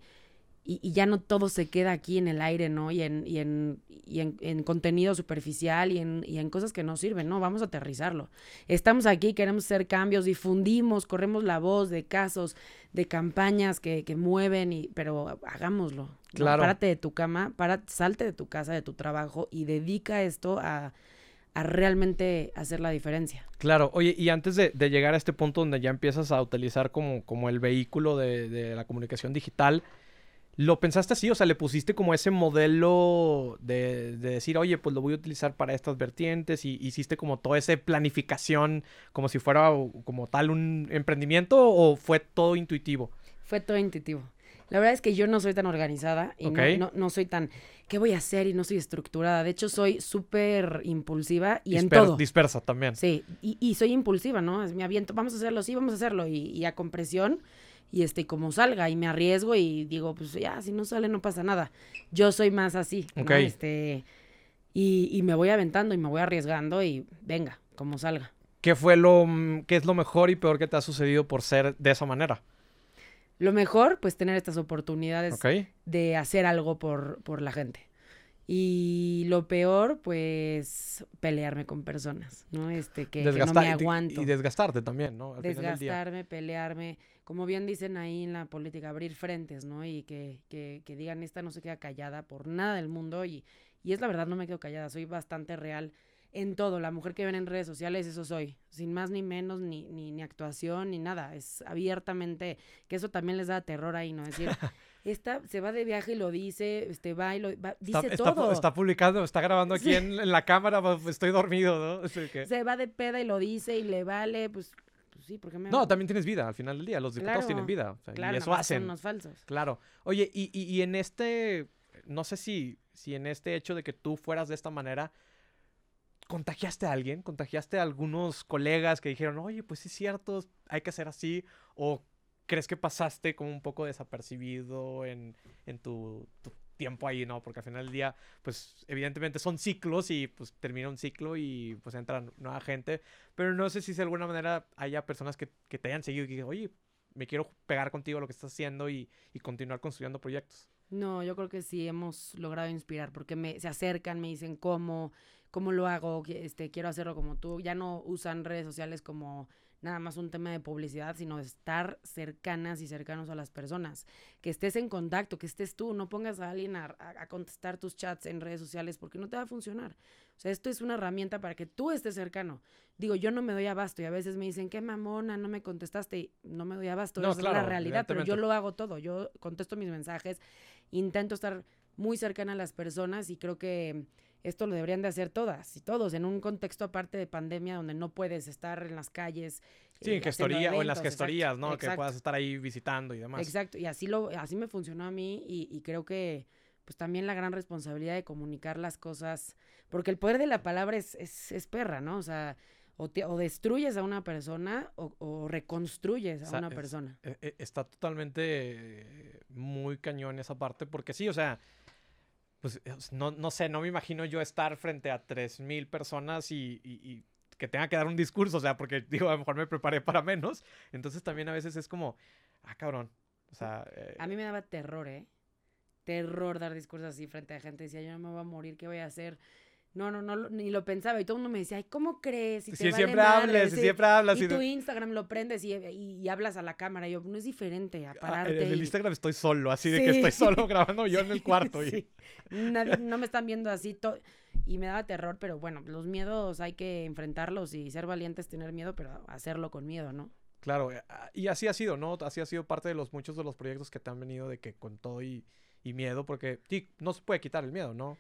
y, ya no todo se queda aquí en el aire, ¿no? Y en, y en, y en, contenido superficial y en, y en cosas que no sirven, ¿no? Vamos a aterrizarlo. Estamos aquí, queremos hacer cambios, difundimos, corremos la voz de casos, de campañas que, que mueven, y, pero hagámoslo. Claro. Párate de tu cama, para, salte de tu casa, de tu trabajo y dedica esto a a realmente hacer la diferencia. Claro, oye, y antes de, llegar a este punto donde ya empiezas a utilizar como, como el vehículo de, la comunicación digital, ¿lo pensaste así? O sea, le pusiste como ese modelo de, decir, oye, pues lo voy a utilizar para estas vertientes y hiciste como toda esa planificación como si fuera como tal un emprendimiento o fue todo intuitivo? Fue todo intuitivo. La verdad es que yo no soy tan organizada y no, no, soy tan, ¿qué voy a hacer? Y no soy estructurada. De hecho, soy súper impulsiva y en todo. Dispersa también. Sí, y, y, soy impulsiva, ¿no? Me aviento, vamos a hacerlo, sí, vamos a hacerlo. Y, y, a compresión, y este, como salga, y me arriesgo y digo, pues ya, si no sale, no pasa nada. Yo soy más así, ¿no? Este, y, y me voy aventando y me voy arriesgando y venga, como salga. ¿Qué fue lo, mm, qué es lo mejor y peor que te ha sucedido por ser de esa manera? Lo mejor, pues tener estas oportunidades de hacer algo por, por la gente. Y lo peor, pues pelearme con personas, ¿no? Este, que, no me aguanto. Y desgastarte también, ¿no? Desgastarme, pelearme. Como bien dicen ahí en la política, abrir frentes, ¿no? Y que, que, que digan, esta no se queda callada por nada del mundo. Y, y es la verdad, no me quedo callada, soy bastante real en todo. La mujer que ven en redes sociales, eso soy. Sin más ni menos, ni, ni, ni actuación, ni nada. Es abiertamente, que eso también les da terror ahí, ¿no? Es decir, esta se va de viaje y lo dice, este va y lo dice todo. Está, publicando, está grabando aquí en, la cámara, estoy dormido, ¿no? Se va de peda y lo dice y le vale, pues, pues sí, porque me... No, también tienes vida al final del día, los diputados tienen vida. claro, y eso hacen. Son falsos. Claro. Oye, y, y, y en este, no sé si, si en este hecho de que tú fueras de esta manera ¿Contagiaste a alguien? ¿Contagiaste a algunos colegas que dijeron, oye, pues sí es cierto, hay que hacer así? ¿O crees que pasaste como un poco desapercibido en, tu, tiempo ahí, ¿no? Porque al final del día, pues evidentemente son ciclos y pues termina un ciclo y pues entra nueva gente. Pero no sé si de alguna manera haya personas que, te hayan seguido y que digan, oye, me quiero pegar contigo lo que estás haciendo y, y continuar construyendo proyectos. No, yo creo que sí hemos logrado inspirar porque me, se acercan, me dicen cómo, cómo lo hago, este, quiero hacerlo como tú. Ya no usan redes sociales como nada más un tema de publicidad, sino de estar cercanas y cercanos a las personas. Que estés en contacto, que estés tú, no pongas a alguien a, contestar tus chats en redes sociales porque no te va a funcionar. O sea, esto es una herramienta para que tú estés cercano. Digo, yo no me doy abasto y a veces me dicen, qué mamona, no me contestaste y no me doy abasto. No, es la realidad, pero yo lo hago todo. Yo contesto mis mensajes, intento estar muy cercana a las personas y creo que esto lo deberían de hacer todas y todos, en un contexto aparte de pandemia donde no puedes estar en las calles. Sí, en eh, gestoría o en las gestorías, ¿no? Que puedas estar ahí visitando y demás. Exacto, y así, lo, así me funcionó a mí y, creo que pues también la gran responsabilidad de comunicar las cosas, porque el poder de la palabra es, es, perra, ¿no? O sea, o, o, destruyes a una persona o, reconstruyes a una persona. E, e, está totalmente muy cañón esa parte, porque sí, o sea, pues eh, no, no sé, no me imagino yo estar frente a 3.000 personas y, que tenga que dar un discurso, o sea, porque digo, a lo mejor me preparé para menos, entonces también a veces es como, ah, cabrón, o sea... Eh, a mí me daba terror, ¿eh? Terror dar discursos así frente a gente, decía, yo no me voy a morir, ¿qué voy a hacer? No, no, no, ni lo pensaba. Y todo el mundo me decía, ay, ¿cómo crees? Si siempre hables, siempre hablas. Y, tu Instagram lo prendes y, y, hablas a la cámara. Y yo, no es diferente a ah, pararte. en el Instagram estoy solo, así de que estoy solo grabando yo en el cuarto. Y... no me están viendo así. Y me daba terror, pero bueno, los miedos hay que enfrentarlos y ser valientes, tener miedo, pero hacerlo con miedo, ¿no? Claro, eh, ah, y así ha sido, ¿no? Así ha sido parte de los muchos de los proyectos que te han venido de que con todo y, y miedo, porque sí, no se puede quitar el miedo, ¿no?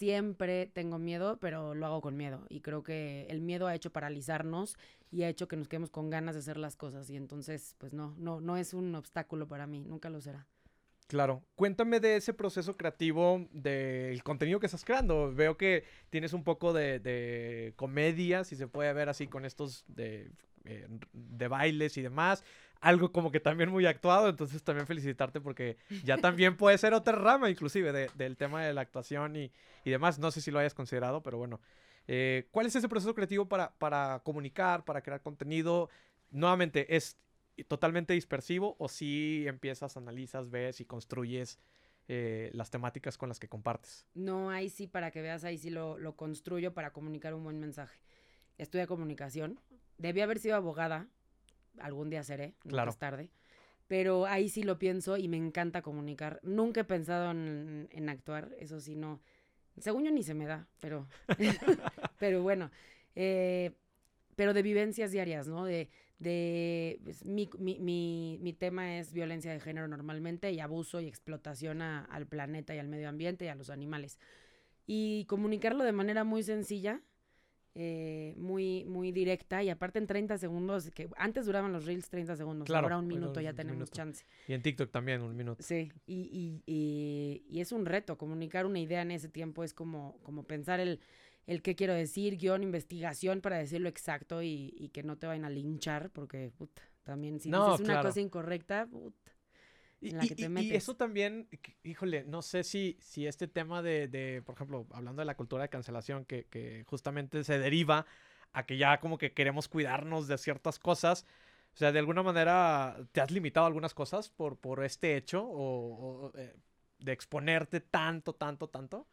Siempre tengo miedo, pero lo hago con miedo. Y creo que el miedo ha hecho paralizarnos y ha hecho que nos quedemos con ganas de hacer las cosas. Y entonces, pues no, no, no es un obstáculo para mí, nunca lo será. Claro. Cuéntame de ese proceso creativo del contenido que estás creando. Veo que tienes un poco de, comedia, si se puede ver así con estos de, eh, de bailes y demás. Algo como que también muy actuado, entonces también felicitarte porque ya también puede ser otra rama inclusive del tema de la actuación y, demás. No sé si lo hayas considerado, pero bueno. Eh, ¿Cuál es ese proceso creativo para, para comunicar, para crear contenido? Nuevamente, es totalmente dispersivo o si empiezas, analizas, ves y construyes eh, las temáticas con las que compartes? No, ahí sí, para que veas, ahí sí lo, lo construyo para comunicar un buen mensaje. Estudia comunicación. Debí haber sido abogada. Algún día seré, claro. más tarde. Pero ahí sí lo pienso y me encanta comunicar. Nunca he pensado en, en actuar, eso sí, no. Según yo ni se me da, pero, pero bueno. Eh, pero de vivencias diarias, ¿no? De, de pues, mi, mi, mi, tema es violencia de género normalmente y abuso y explotación al planeta y al medio ambiente y a los animales. Y comunicarlo de manera muy sencilla, eh, muy, muy directa y aparte en 30 segundos, que antes duraban los reels 30 segundos, ahora un minuto ya tenemos chance. Y en TikTok también un minuto. Sí, y, y, y, es un reto, comunicar una idea en ese tiempo es como, como pensar el el qué quiero decir, guion, investigación para decirlo exacto y, que no te vayan a linchar, porque puta, también si dices una cosa incorrecta, puta, y, la que te metes. y, eso también, híjole, no sé si, si este tema de, de, por ejemplo, hablando de la cultura de cancelación, que, que justamente se deriva a que ya como que queremos cuidarnos de ciertas cosas. O sea, de alguna manera, ¿te has limitado algunas cosas por, por este hecho? ¿O, eh, de exponerte tanto, tanto, tanto?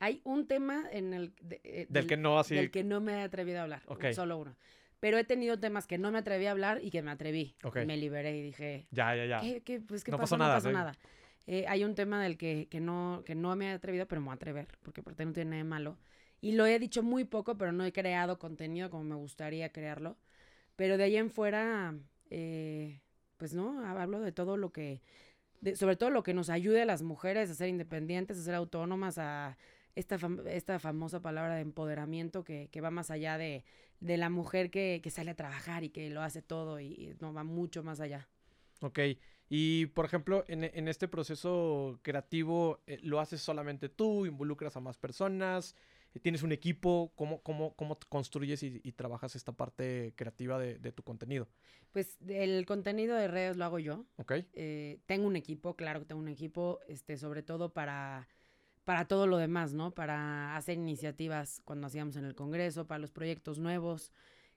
Hay un tema en el... Eh, del, que no así... Del que no me he atrevido a hablar. Solo uno. Pero he tenido temas que no me atreví a hablar y que me atreví. Me liberé y dije... Ya, ya, ya. ¿Qué, pues, ¿qué no pasó? Nada, no pasó nada. Eh, hay un tema del que, que, no, que no me he atrevido, pero me voy a atrever, porque por no tiene nada de malo. Y lo he dicho muy poco, pero no he creado contenido como me gustaría crearlo. Pero de ahí en fuera, eh, pues no, hablo de todo lo que, sobre todo lo que nos ayude a las mujeres a ser independientes, a ser autónomas, a esta, esta famosa palabra de empoderamiento que, que va más allá de, de la mujer que, que, sale a trabajar y que lo hace todo y, no va mucho más allá. Ok, y por ejemplo, en, en este proceso creativo, eh, ¿lo haces solamente tú? ¿Involucras a más personas? ¿Tienes un equipo? ¿Cómo, cómo, cómo construyes y, trabajas esta parte creativa de, de, tu contenido? Pues el contenido de redes lo hago yo. Ok. Eh, tengo un equipo, claro que tengo un equipo, este, sobre todo para para todo lo demás, ¿no? Para hacer iniciativas cuando hacíamos en el Congreso, para los proyectos nuevos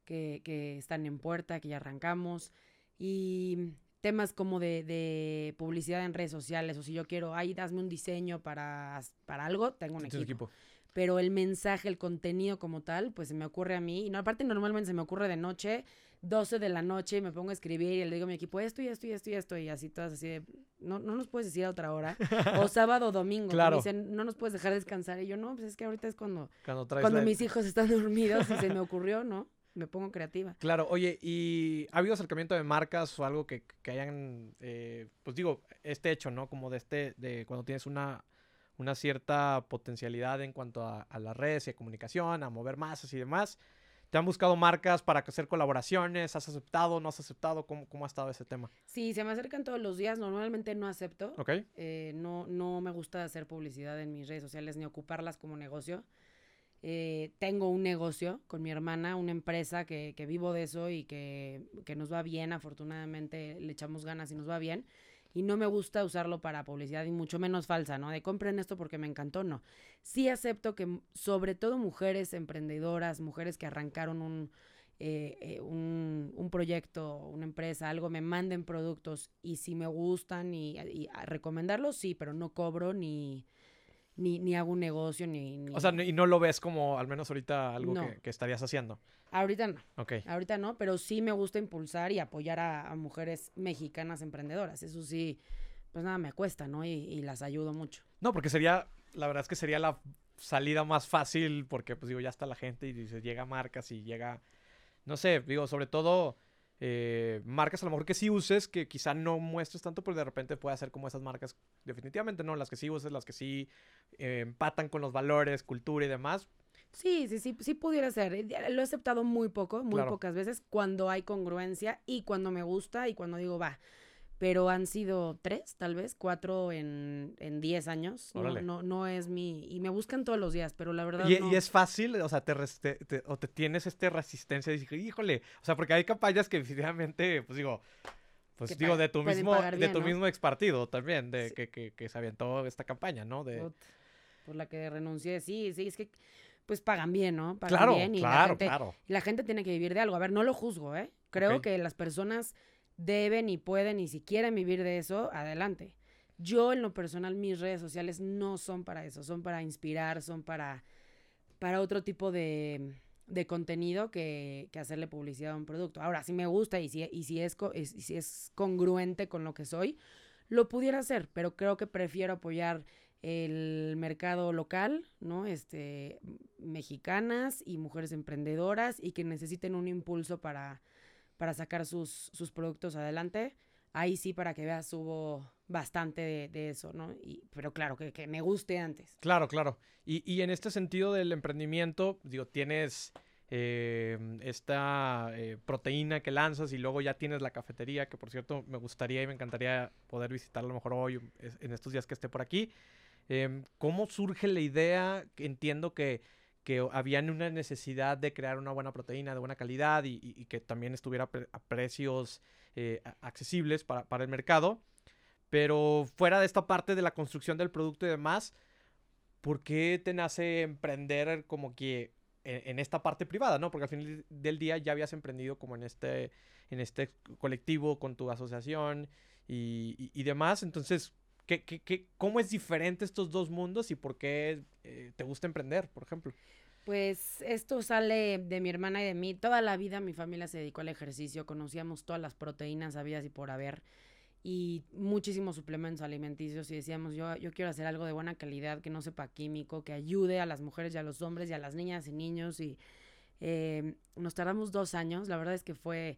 que, que están en puerta, que ya arrancamos. Y temas como de, de, publicidad en redes sociales, o si yo quiero, ahí dasme un diseño para, para algo, tengo un equipo pero el mensaje, el contenido como tal, pues se me ocurre a mí. Y no, aparte normalmente se me ocurre de noche, 12 de la noche, y me pongo a escribir y le digo a mi equipo, esto y esto y esto y esto, y así todas así de, no, no nos puedes decir a otra hora. o sábado o domingo. Claro. Me dicen, no nos puedes dejar descansar. Y yo, no, pues es que ahorita es cuando, cuando, mis hijos están dormidos y se me ocurrió, ¿no? me pongo creativa. Claro, oye, ¿y ha habido acercamiento de marcas o algo que, que hayan, eh, pues digo, este hecho, ¿no? Como de este, de cuando tienes una una cierta potencialidad en cuanto a, las redes y a comunicación, a mover masas y demás. ¿Te han buscado marcas para hacer colaboraciones? ¿Has aceptado? ¿No has aceptado? ¿Cómo, cómo ha estado ese tema? Sí, se me acercan todos los días. Normalmente no acepto. Ok. Eh, no, no me gusta hacer publicidad en mis redes sociales ni ocuparlas como negocio. Eh, tengo un negocio con mi hermana, una empresa que, que vivo de eso y que, que, nos va bien. Afortunadamente le echamos ganas y nos va bien y no me gusta usarlo para publicidad y mucho menos falsa, ¿no? De compren esto porque me encantó, no. Sí acepto que sobre todo mujeres emprendedoras, mujeres que arrancaron un, eh, eh, un, un, proyecto, una empresa, algo, me manden productos y si me gustan y, y recomendarlos, sí, pero no cobro ni ni, ni hago un negocio, ni, O sea, y no lo ves como, al menos ahorita, algo que, estarías haciendo. Ahorita no. Ok. Ahorita no, pero sí me gusta impulsar y apoyar a, mujeres mexicanas emprendedoras. Eso sí, pues nada, me cuesta, ¿no? Y, las ayudo mucho. No, porque sería, la verdad es que sería la salida más fácil, porque pues digo, ya está la gente y llega marcas y llega, no sé, digo, sobre todo eh, marcas a lo mejor que sí uses, que quizá no muestres tanto, pero de repente puede ser como esas marcas, definitivamente, ¿no? Las que sí uses, las que sí eh, empatan con los valores, cultura y demás. Sí, sí, sí, sí pudiera ser. Eh, lo he aceptado muy poco, muy pocas veces, cuando hay congruencia y cuando me gusta y cuando digo, va, pero han sido tres, tal vez, cuatro en, en diez años. No, no, no, es mi... Y me buscan todos los días, pero la verdad ¿Y, no. ¿y es fácil? O sea, te, o te tienes esta resistencia de decir, híjole, o sea, porque hay campañas que definitivamente, pues digo, pues digo, de tu mismo, de tu mismo ex partido también, de que, que, que, se aventó esta campaña, ¿no? De... Por la que renuncié, sí, sí, es que pues pagan bien, ¿no? Pagan bien y claro, la gente, claro. Y la gente tiene que vivir de algo. A ver, no lo juzgo, ¿eh? Creo que las personas deben y pueden y si quieren vivir de eso, adelante. Yo en lo personal mis redes sociales no son para eso, son para inspirar, son para, para otro tipo de, de contenido que, que, hacerle publicidad a un producto. Ahora, si me gusta y si, y si, es, si es congruente con lo que soy, lo pudiera hacer, pero creo que prefiero apoyar el mercado local, ¿no? Este, mexicanas y mujeres emprendedoras y que necesiten un impulso para, para sacar sus, sus productos adelante. Ahí sí, para que veas, hubo bastante de, eso, ¿no? Y, pero claro, que, que, me guste antes. Claro, claro. Y, y, en este sentido del emprendimiento, digo, tienes eh, esta eh, proteína que lanzas y luego ya tienes la cafetería, que por cierto me gustaría y me encantaría poder visitar a lo mejor hoy, en estos días que esté por aquí. Em, ¿Cómo surge la idea? Entiendo que que había una necesidad de crear una buena proteína de buena calidad y, que también estuviera a precios eh, accesibles para, el mercado. Pero fuera de esta parte de la construcción del producto y demás, ¿por qué te nace emprender como que en, esta parte privada, no? Porque al final del día ya habías emprendido como en este, en este colectivo con tu asociación y, demás. Entonces, ¿qué, qué, cómo es diferente estos dos mundos y por qué eh, te gusta emprender, por ejemplo? Pues esto sale de mi hermana y de mí. Toda la vida mi familia se dedicó al ejercicio, conocíamos todas las proteínas habidas y por haber y muchísimos suplementos alimenticios y decíamos yo, yo quiero hacer algo de buena calidad, que no sepa químico, que ayude a las mujeres y a los hombres y a las niñas y niños y eh, nos tardamos dos años, la verdad es que fue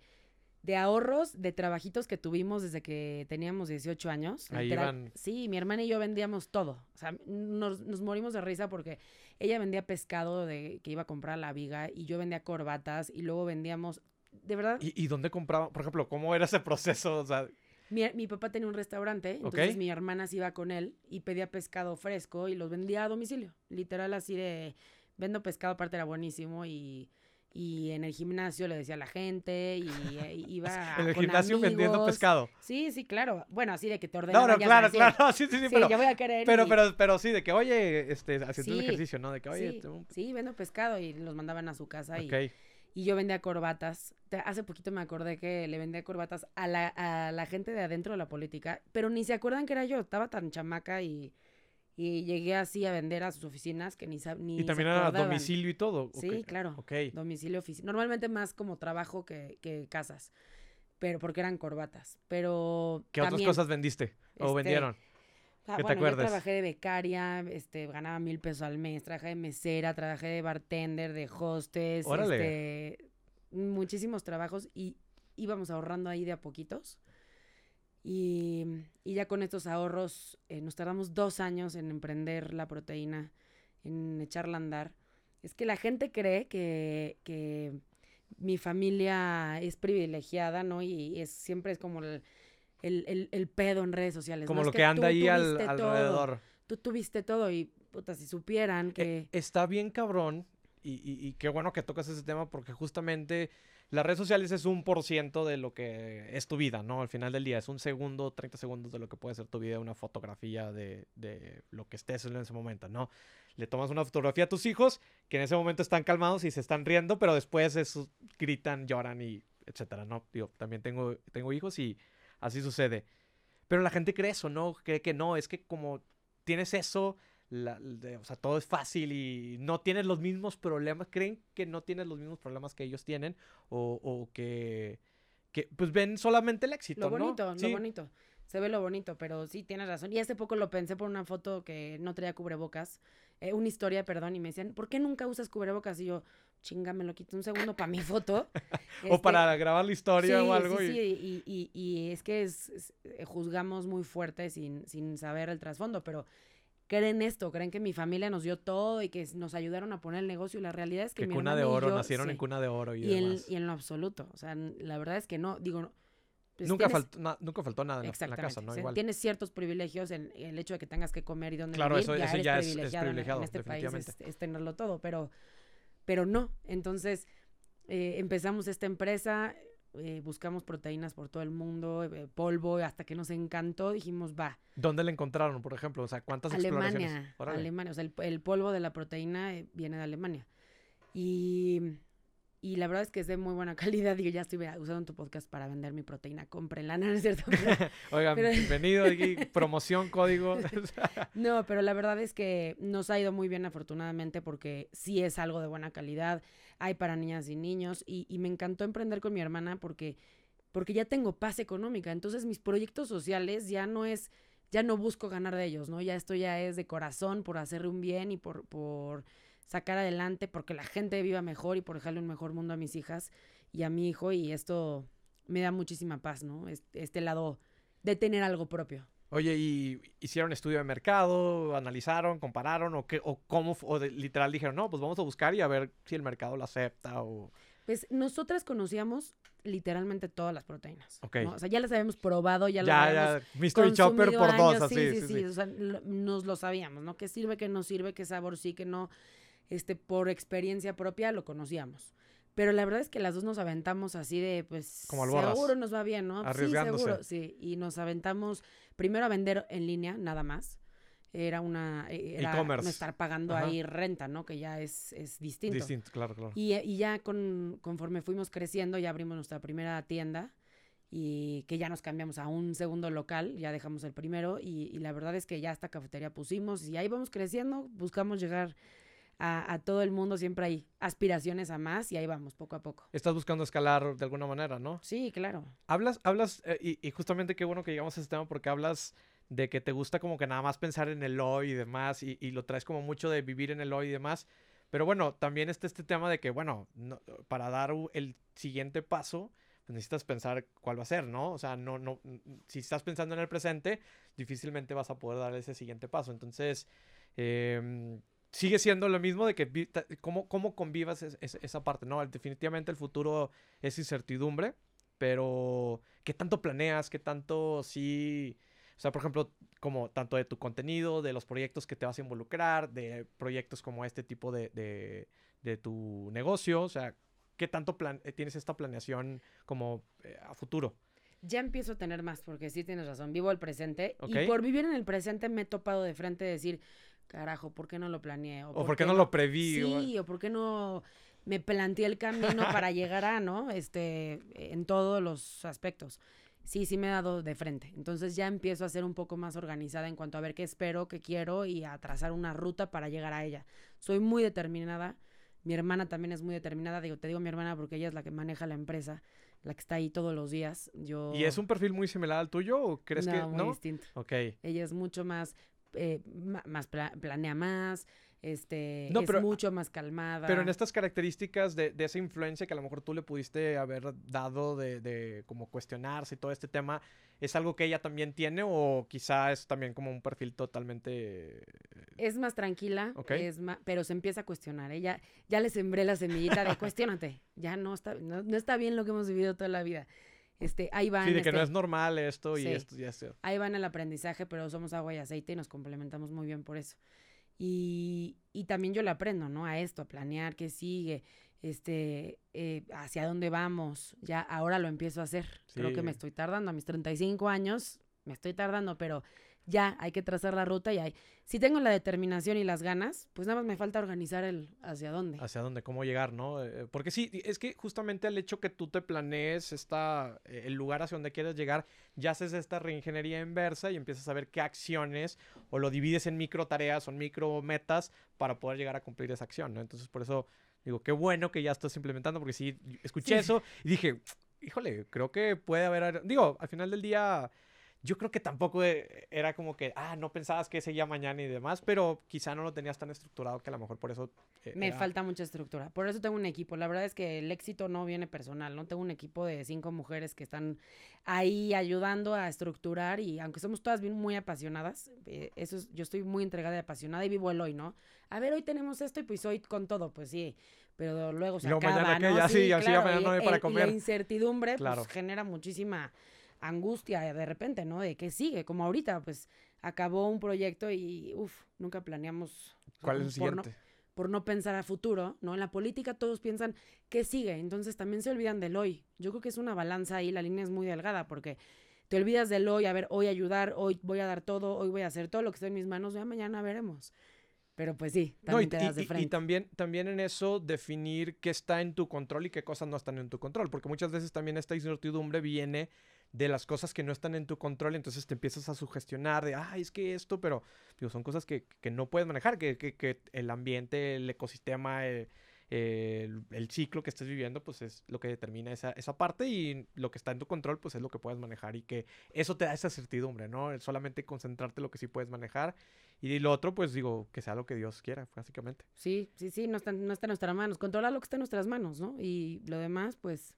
de ahorros, de trabajitos que tuvimos desde que teníamos 18 años. Ahí van. Sí, mi hermana y yo vendíamos todo. O sea, nos, nos, morimos de risa porque ella vendía pescado de que iba a comprar la viga y yo vendía corbatas y luego vendíamos, de verdad. ¿Y, y dónde compraba? Por ejemplo, ¿cómo era ese proceso? O sea... Mi, mi papá tenía un restaurante, entonces mi hermana se iba con él y pedía pescado fresco y los vendía a domicilio. Literal así de, vendo pescado, aparte era buenísimo y y en el gimnasio le decía a la gente y, eh, iba en el gimnasio vendiendo pescado. Sí sí claro. Bueno así de que te ordenaban no no claro claro sí sí sí, pero yo voy a querer pero pero pero sí de que oye este haciendo el ejercicio no de que oye sí, vendo pescado y los mandaban a su casa y, y yo vendía corbatas. Hace poquito me acordé que le vendía corbatas a la a la gente de adentro de la política pero ni se acuerdan que era yo estaba tan chamaca y y llegué así a vender a sus oficinas que ni ni Y también era domicilio y todo. Sí, claro. Ok. Domicilio oficina. Normalmente más como trabajo que, que, casas. Pero porque eran corbatas. Pero. ¿Qué otras cosas vendiste? ¿O este, vendieron? Ah, ¿Qué te acuerdas? Yo trabajé de becaria, este, ganaba mil pesos al mes, trabajé de mesera, trabajé de bartender, de hostess, este, muchísimos trabajos y íbamos ahorrando ahí de a poquitos y, ya con estos ahorros eh, nos tardamos dos años en emprender la proteína, en echarla a andar. Es que la gente cree que, que mi familia es privilegiada, ¿no? Y es siempre es como el, el, el, pedo en redes sociales. Como lo que, anda ahí al, alrededor. Tú tuviste todo y, puta, si supieran que... Eh, está bien cabrón y, y, y, qué bueno que tocas ese tema porque justamente las redes sociales es un por ciento de lo que es tu vida, ¿no? Al final del día es un segundo, 30 segundos de lo que puede ser tu vida, una fotografía de, de lo que estés en ese momento, ¿no? Le tomas una fotografía a tus hijos que en ese momento están calmados y se están riendo, pero después eso, gritan, lloran y etcétera, ¿no? Digo, también tengo, tengo hijos y así sucede. Pero la gente cree eso, ¿no? Cree que no, es que como tienes eso, o sea, todo es fácil y no tienes los mismos problemas, creen que no tienes los mismos problemas que ellos tienen o, o que, que, pues ven solamente el éxito. Lo bonito, lo bonito. se ve lo bonito, pero sí tienes razón. Y hace poco lo pensé por una foto que no traía cubrebocas, eh, una historia, perdón, y me decían, ¿por qué nunca usas cubrebocas? Y yo, chinga, me lo quito un segundo para mi foto. o Este, para grabar la historia sí, o algo. Sí, y- sí, y, y- y es que es- es- eh, juzgamos muy fuerte sin, sin saber el trasfondo, pero creen esto, creen que mi familia nos dio todo y que nos ayudaron a poner el negocio y la realidad es que, Que mi cuna de y oro, yo- nacieron sí. en cuna de oro y, y en, demás. y en lo absoluto, o sea, la verdad es que no, digo, pues nunca, tienes- faltó, na- nunca faltó nada en la, en casa, ¿no? Igual. Tienes ciertos privilegios en el hecho de que tengas que comer y dónde Claro, vivir. eso- ya eso eres ya es- es privilegiado. en- en, este país es tenerlo todo, pero, pero no. Entonces, eh, empezamos esta empresa, eh, buscamos proteínas por todo el mundo, eh, polvo, hasta que nos encantó, dijimos, va, ¿Dónde la encontraron, por ejemplo? O sea, ¿cuántas exploraciones? Alemania, Órale. Alemania, o sea, el, el polvo de la proteína eh, viene de Alemania. Y, y la verdad es que es de muy buena calidad. Digo, ya estoy usando tu podcast para vender mi proteína. Cómprenla, ¿no es cierto? Pero- Oigan, Pero- bienvenido aquí, promoción, código. No, pero la verdad es que nos ha ido muy bien afortunadamente porque sí es algo de buena calidad, hay para niñas y niños y, y me encantó emprender con mi hermana porque, porque ya tengo paz económica, entonces mis proyectos sociales ya no es, ya no busco ganar de ellos, ¿no? Ya esto ya es de corazón por hacerle un bien y por, por sacar adelante, porque la gente viva mejor y por dejarle un mejor mundo a mis hijas y a mi hijo y esto me da muchísima paz, ¿no? Este, este lado de tener algo propio. Oye, ¿y hicieron estudio de mercado? ¿Analizaron? ¿Compararon? ¿O qué? ¿O cómo? ¿O de- literal dijeron, no, pues vamos a buscar y a ver si el mercado lo acepta? O... Pues nosotras conocíamos literalmente todas las proteínas. Ok. ¿no? O sea, ya las habíamos probado, ya, Ya, las ya, habíamos Mystery Chopper por dos, así. Sí, sí, sí. O sea, lo- nos lo sabíamos, ¿no? ¿Qué sirve, qué no sirve, qué sabor sí, qué no? Este, por experiencia propia lo conocíamos. Pero la verdad es que las dos nos aventamos así de, pues, Como seguro nos va bien, ¿no? Sí, seguro, sí. Y nos aventamos primero a vender en línea, nada más. Era una, eh, era E-commerce. no estar pagando Ajá. ahí renta, ¿no? Que ya es, es distinto. Distinto, claro, claro. Y, y ya con, conforme fuimos creciendo, ya abrimos nuestra primera tienda y que ya nos cambiamos a un segundo local, ya dejamos el primero y, y la verdad es que ya esta cafetería pusimos y ahí vamos creciendo, buscamos llegar a, a todo el mundo, siempre hay aspiraciones a más y ahí vamos, poco a poco. Estás buscando escalar de alguna manera, ¿no? Sí, claro. Hablas, hablas, eh, y, y justamente qué bueno que llegamos a este tema porque hablas de que te gusta como que nada más pensar en el hoy y demás, y, y lo traes como mucho de vivir en el hoy y demás. Pero bueno, también está este tema de que, bueno, no- para dar el siguiente paso, pues necesitas pensar cuál va a ser, ¿no? O sea, no, no, si estás pensando en el presente, difícilmente vas a poder dar ese siguiente paso. Entonces, em, sigue siendo lo mismo de que cómo, cómo convivas es- es- esa parte, ¿no? Definitivamente el futuro es incertidumbre, pero ¿qué tanto planeas? ¿Qué tanto sí? O sea, por ejemplo, como tanto de tu contenido, de los proyectos que te vas a involucrar, de proyectos como este tipo de, de, de tu negocio, o sea, ¿qué tanto plan eh, tienes esta planeación como eh, a futuro? Ya empiezo a tener más, porque sí tienes razón, vivo el presente Ok. y por vivir en el presente me he topado de frente de decir, carajo, ¿por qué no lo planeé? ¿O por qué no lo preví? o- Sí, o por qué no me planteé el camino para llegar a, ¿no? Este, en todos los aspectos. Sí, sí me he dado de frente. Entonces ya empiezo a ser un poco más organizada en cuanto a ver qué espero, qué quiero y a trazar una ruta para llegar a ella. Soy muy determinada. Mi hermana también es muy determinada. Digo, te digo mi hermana porque ella es la que maneja la empresa, la que está ahí todos los días. Yo ¿Y es un perfil muy similar al tuyo o crees no, que muy no? distinto. Ok. Ella es mucho más, eh, más pla- planea más, este, No, es pero- mucho más calmada. Pero en estas características de, de esa influencia que a lo mejor tú le pudiste haber dado de, de como cuestionarse y todo este tema, ¿es algo que ella también tiene o quizá es también como un perfil totalmente... Es más tranquila, es ma- pero se empieza a cuestionar. Ella ya le sembré la semillita de cuestionate. Ya no está, no, no está bien lo que hemos vivido toda la vida. Este, ahí va. Sí, de que no este- es normal esto y Sí. esto y esto. ahí va en el aprendizaje, pero somos agua y aceite y nos complementamos muy bien por eso. Y, y también yo le aprendo, ¿no? A esto, a planear qué sigue, este, eh, hacia dónde vamos. Ya ahora lo empiezo a hacer. Creo que me estoy tardando a mis 35 años, me estoy tardando, pero ya hay que trazar la ruta y hay. Si tengo la determinación y las ganas, pues nada más me falta organizar el hacia dónde. Hacia dónde, cómo llegar, ¿no? Eh, Porque sí, es que justamente el hecho que tú te planees esta, eh, el lugar hacia donde quieres llegar, ya haces esta reingeniería inversa y empiezas a ver qué acciones o lo divides en micro tareas o en micro metas para poder llegar a cumplir esa acción, ¿no? Entonces, por eso digo, qué bueno que ya estás implementando, porque sí, escuché Sí. eso y dije, híjole, creo que puede haber, digo, al final del día yo creo que tampoco eh, era como que, ah, no pensabas que seguía mañana y demás, pero quizá no lo tenías tan estructurado que a lo mejor por eso... Eh, Me falta mucha estructura. Por eso tengo un equipo. La verdad es que el éxito no viene personal, ¿no? Tengo un equipo de cinco mujeres que están ahí ayudando a estructurar y aunque somos todas bien muy apasionadas, eh, eso es, yo estoy muy entregada y apasionada y vivo el hoy, ¿no? A ver, hoy tenemos esto y pues hoy con todo, pues sí, pero luego se acaba, ¿no? Ya, sí, así claro, no hay para comer. la incertidumbre pues, genera muchísima angustia de repente, ¿no? De que sigue, como ahorita, pues acabó un proyecto y, uff, nunca planeamos. ¿Cuál es el siguiente? por no pensar a futuro, ¿no? En la política todos piensan qué sigue, entonces también se olvidan del hoy. Yo creo que es una balanza ahí, la línea es muy delgada porque te olvidas del hoy, a ver, hoy ayudar, hoy voy a dar todo, hoy voy a hacer todo lo que está en mis manos, ya mañana veremos. Pero pues sí, también y, te das de frente. Y, también, también en eso definir qué está en tu control y qué cosas no están en tu control, porque muchas veces también esta incertidumbre viene de las cosas que no están en tu control, entonces te empiezas a sugestionar de, ay, es que esto, pero digo, son cosas que, que no puedes manejar, que, que, el ambiente, el ecosistema, el, el, ciclo que estés viviendo, pues es lo que determina esa, esa parte y lo que está en tu control, pues es lo que puedes manejar y que eso te da esa certidumbre, ¿no? Solamente concentrarte en lo que sí puedes manejar y lo otro, pues digo, que sea lo que Dios quiera, básicamente. Sí, sí, sí, no está, no está en nuestras manos, controlar lo que está en nuestras manos, ¿no? Y lo demás, pues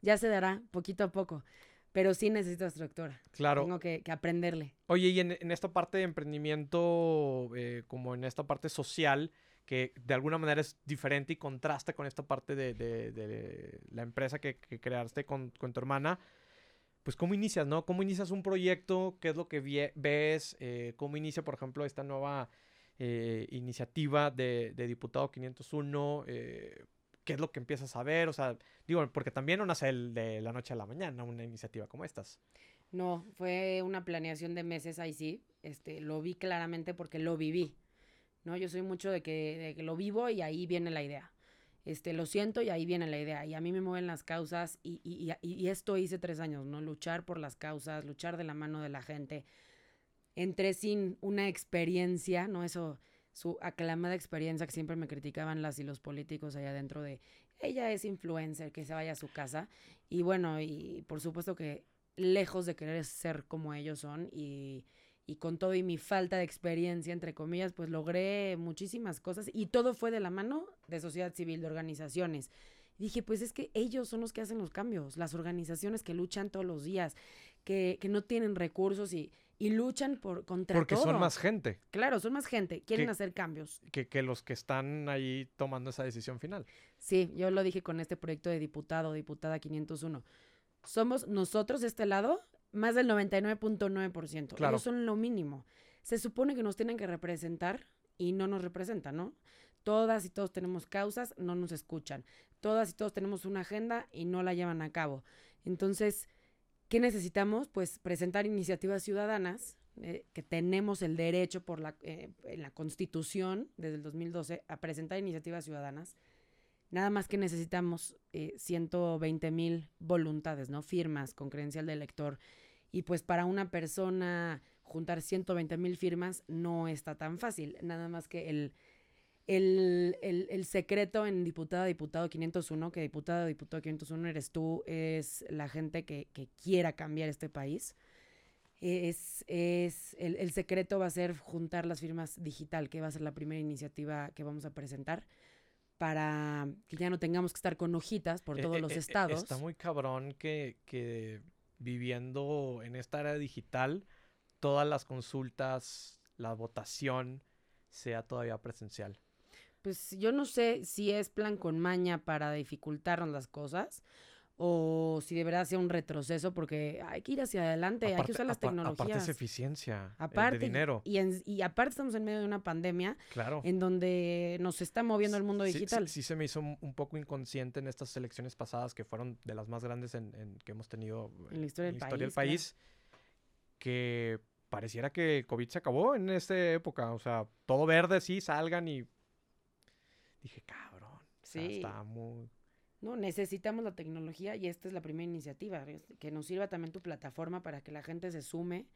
ya se dará poquito a poco pero sí necesito estructura. Claro. Tengo que, aprenderle. Oye, y en, esta parte de emprendimiento, eh, como en esta parte social, que de alguna manera es diferente y contrasta con esta parte de, la empresa que, creaste con, tu hermana, pues cómo inicias, ¿no? ¿Cómo inicias un proyecto? ¿Qué es lo que ves? Eh, ¿Cómo inicia, por ejemplo, esta nueva eh, iniciativa de, Diputado 501? Qué es lo que empiezas a ver, o sea, digo, porque también no nace de la noche a la mañana una iniciativa como estas. No, fue una planeación de meses ahí sí, este, lo vi claramente porque lo viví, ¿no? Yo soy mucho de que, de que lo vivo y ahí viene la idea. Este, lo siento y ahí viene la idea. Y a mí me mueven las causas y, y, y, esto hice tres años, ¿no? Luchar por las causas, luchar de la mano de la gente. Entré sin una experiencia, ¿no? Eso, su aclamada experiencia que siempre me criticaban las y los políticos allá dentro de ella es influencer, que se vaya a su casa. Y bueno, y por supuesto que lejos de querer ser como ellos son y, y con todo y mi falta de experiencia, entre comillas, pues logré muchísimas cosas y todo fue de la mano de sociedad civil, de organizaciones dije, pues es que ellos son los que hacen los cambios, las organizaciones que luchan todos los días, que, que no tienen recursos y, y luchan por contra Porque son más gente. Claro, son más gente, quieren hacer cambios. Que, que, los que están ahí tomando esa decisión final. Sí, yo lo dije con este proyecto de diputado, diputada 501. Somos nosotros de este lado más del 99.9%. Claro. Ellos son lo mínimo. Se supone que nos tienen que representar y no nos representan, ¿no? Todas y todos tenemos causas, no nos escuchan. Todas y todos tenemos una agenda y no la llevan a cabo. Entonces, ¿qué necesitamos? Pues presentar iniciativas ciudadanas, eh, que tenemos el derecho por la, eh, en la Constitución desde el 2012 a presentar iniciativas ciudadanas. Nada más que necesitamos 120 eh, mil voluntades, ¿no? Firmas con credencial de elector. Y pues para una persona juntar 120 mil firmas no está tan fácil. Nada más que el el, el, el, secreto en diputada, diputado 501, que diputada, diputado 501 eres tú, es la gente que, que quiera cambiar este país. Es, es el, el, secreto va a ser juntar las firmas digital, que va a ser la primera iniciativa que vamos a presentar para que ya no tengamos que estar con hojitas por eh, todos eh, los eh, estados. Está muy cabrón que, que viviendo en esta era digital, todas las consultas, la votación sea todavía presencial pues yo no sé si es plan con maña para dificultarnos las cosas o si de verdad sea un retroceso porque hay que ir hacia adelante, hay que usar las tecnologías. Aparte es eficiencia, aparte, de dinero. Y, y, aparte estamos en medio de una pandemia claro. en donde nos está moviendo el mundo digital. Sí, se me hizo un poco inconsciente en estas elecciones pasadas que fueron de las más grandes en, que hemos tenido en la historia, del, país, que pareciera que COVID se acabó en esta época. O sea, todo verde, sí, salgan y dije, cabrón, sí. está muy... No, necesitamos la tecnología y esta es la primera iniciativa, que nos sirva también tu plataforma para que la gente se sume,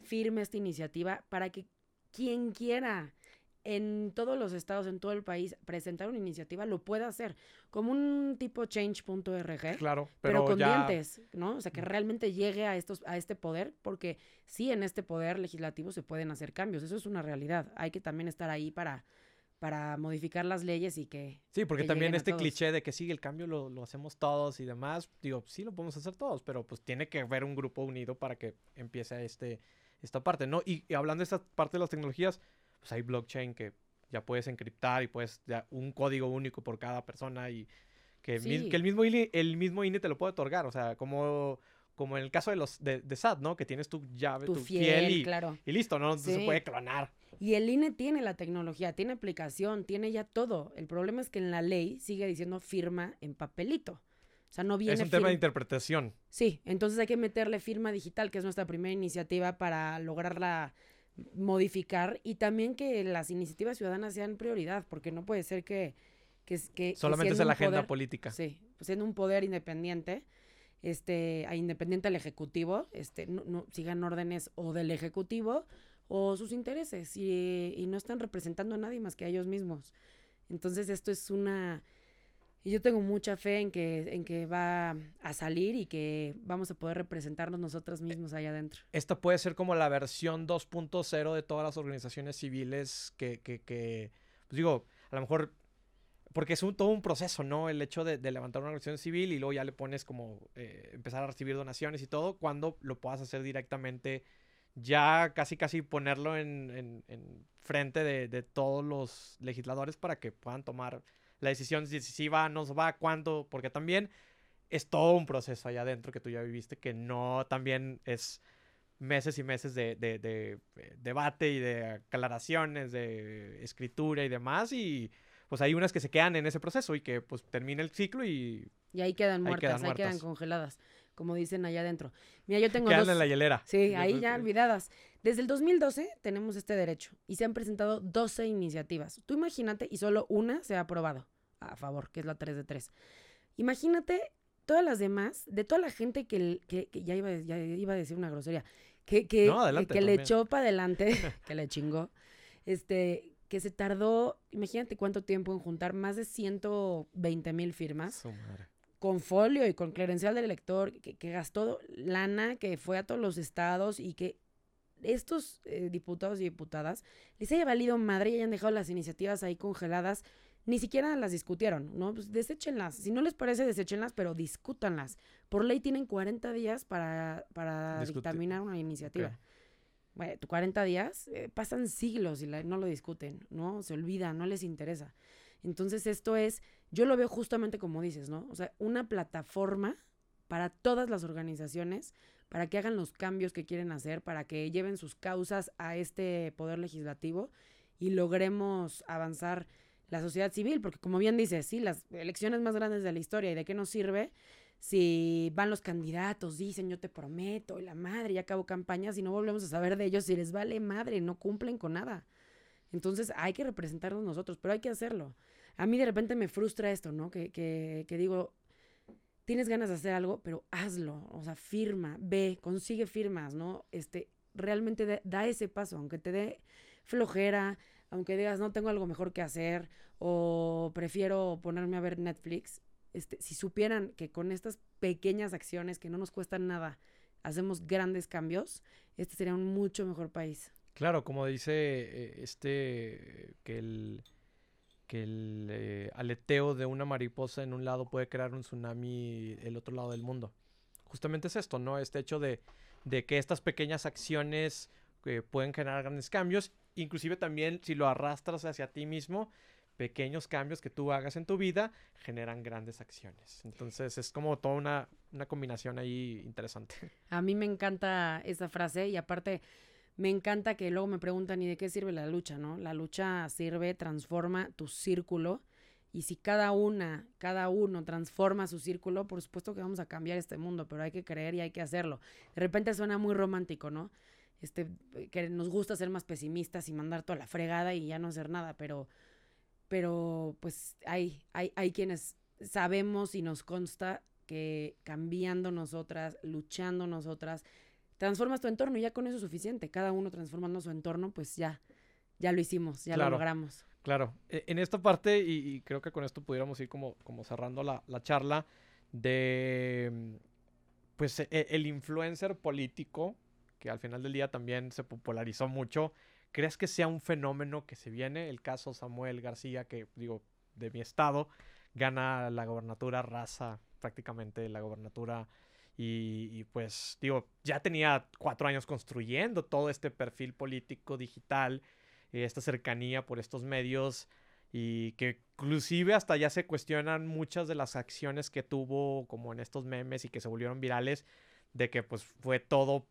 firme esta iniciativa, para que quien quiera en todos los estados, en todo el país, presentar una iniciativa, lo puede hacer. Como un tipo change.org. Claro, pero, con dientes, ¿no? O sea, que realmente llegue a, estos, a este poder, porque sí, en este poder legislativo se pueden hacer cambios. Eso es una realidad. Hay que también estar ahí para para modificar las leyes y que... Sí, porque también este cliché de que sí, el cambio lo, lo, hacemos todos y demás, digo, sí lo podemos hacer todos, pero pues tiene que haber un grupo unido para que empiece este, esta parte, ¿no? Y, hablando de esta parte de las tecnologías, pues hay blockchain que ya puedes encriptar y puedes ya un código único por cada persona y que, que el, mismo INE, el mismo INE te lo puede otorgar, o sea, como como en el caso de los de, de SAT, ¿no? Que tienes tu llave, tu, fiel, y, claro. y listo, ¿no? se puede clonar. Y el INE tiene la tecnología, tiene aplicación, tiene ya todo. El problema es que en la ley sigue diciendo firma en papelito. O sea, no viene. Es un tema de interpretación. Sí, entonces hay que meterle firma digital, que es nuestra primera iniciativa para lograrla modificar y también que las iniciativas ciudadanas sean prioridad, porque no puede ser que. que, que Solamente es la agenda política. Sí, pues siendo un poder independiente este, independiente del Ejecutivo, este, no, sigan órdenes o del Ejecutivo o sus intereses y, no están representando a nadie más que a ellos mismos. Entonces esto es una... Y yo tengo mucha fe en que, en que va a salir y que vamos a poder representarnos nosotros mismos allá adentro. Esta puede ser como la versión 2.0 de todas las organizaciones civiles que, que, que pues digo, a lo mejor porque es un, todo un proceso, ¿no? El hecho de, levantar una organización civil y luego ya le pones como eh, empezar a recibir donaciones y todo, cuando lo puedas hacer directamente, ya casi casi ponerlo en, frente de, todos los legisladores para que puedan tomar la decisión si, si va, no va, cuándo, porque también es todo un proceso allá adentro que tú ya viviste, que no también es meses y meses de, de, de eh, debate y de aclaraciones, de escritura y demás, y pues hay unas que se quedan en ese proceso y que pues termina el ciclo y... Y ahí quedan muertas, ahí quedan, congeladas, como dicen allá adentro. Mira, yo tengo quedan en la hielera. Sí, ahí ya olvidadas. Desde el 2012 tenemos este derecho y se han presentado 12 iniciativas. Tú imagínate y solo una se ha aprobado a favor, que es la 3 de 3. Imagínate todas las demás, de toda la gente que, que, ya, iba, ya iba a decir una grosería, que, que, que le echó para adelante, que le chingó, este, que se tardó, imagínate cuánto tiempo en juntar más de 120 mil firmas. Con folio y con credencial del elector, que, gastó lana, que fue a todos los estados y que estos eh, diputados y diputadas les haya valido madre y hayan dejado las iniciativas ahí congeladas, ni siquiera las discutieron, ¿no? Pues deséchenlas. Si no les parece, deséchenlas, pero discútanlas. Por ley tienen 40 días para, para dictaminar una iniciativa bueno, 40 días, eh, pasan siglos y no lo discuten, ¿no? Se olvida, no les interesa. Entonces esto es, yo lo veo justamente como dices, ¿no? O sea, una plataforma para todas las organizaciones, para que hagan los cambios que quieren hacer, para que lleven sus causas a este poder legislativo y logremos avanzar la sociedad civil, porque como bien dices, sí, las elecciones más grandes de la historia y de qué nos sirve si van los candidatos, dicen yo te prometo, y la madre, ya acabó campañas y no volvemos a saber de ellos, si les vale madre, no cumplen con nada. Entonces hay que representarnos nosotros, pero hay que hacerlo. A mí de repente me frustra esto, ¿no? Que, que, que digo, tienes ganas de hacer algo, pero hazlo, o sea, firma, ve, consigue firmas, ¿no? Este, realmente da ese paso, aunque te dé flojera, aunque digas, no tengo algo mejor que hacer, o prefiero ponerme a ver Netflix, este, si supieran que con estas pequeñas acciones que no nos cuestan nada, hacemos grandes cambios, este sería un mucho mejor país. Claro, como dice eh, este, que el, que el eh, aleteo de una mariposa en un lado puede crear un tsunami el otro lado del mundo. Justamente es esto, ¿no? Este hecho de, de que estas pequeñas acciones eh, pueden generar grandes cambios, inclusive también si lo arrastras hacia ti mismo, pequeños cambios que tú hagas en tu vida generan grandes acciones. Entonces es como toda una, una combinación ahí interesante. A mí me encanta esa frase y aparte me encanta que luego me preguntan, ¿y de qué sirve la lucha? ¿No? La lucha sirve, transforma tu círculo. Y si cada una, cada uno transforma su círculo, por supuesto que vamos a cambiar este mundo, pero hay que creer y hay que hacerlo. De repente suena muy romántico, ¿no? Este, que nos gusta ser más pesimistas y mandar toda la fregada y ya no hacer nada, pero pero pues hay, hay, hay quienes sabemos y nos consta que cambiando nosotras, luchando nosotras, transformas tu entorno y ya con eso es suficiente. Cada uno transformando su entorno, pues ya, ya lo hicimos, ya lo logramos. Claro, e, en esta parte, y, creo que con esto pudiéramos ir como, como cerrando la, la charla, de pues e, el influencer político, que al final del día también se popularizó mucho, ¿crees que sea un fenómeno que se viene? El caso Samuel García, que digo, de mi estado, gana la gobernatura, raza prácticamente la gobernatura. Y, pues digo, ya tenía cuatro años construyendo todo este perfil político digital, esta cercanía por estos medios y que inclusive hasta ya se cuestionan muchas de las acciones que tuvo como en estos memes y que se volvieron virales de que pues fue todo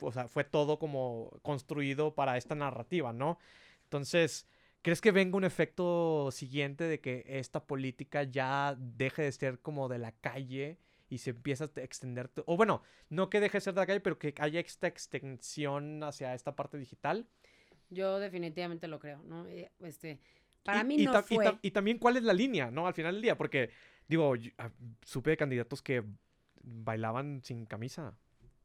o sea, fue todo como construido para esta narrativa, ¿no? Entonces, ¿crees que venga un efecto siguiente de que esta política ya deje de ser como de la calle y se empieza a extender, o bueno, no que deje de ser de la calle, pero que haya esta extensión hacia esta parte digital? Yo definitivamente lo creo, ¿no? Eh, este, para mí no fue. Y, también cuál es la línea, ¿no? Al final del día, porque, digo, ah, supe de candidatos que bailaban sin camisa.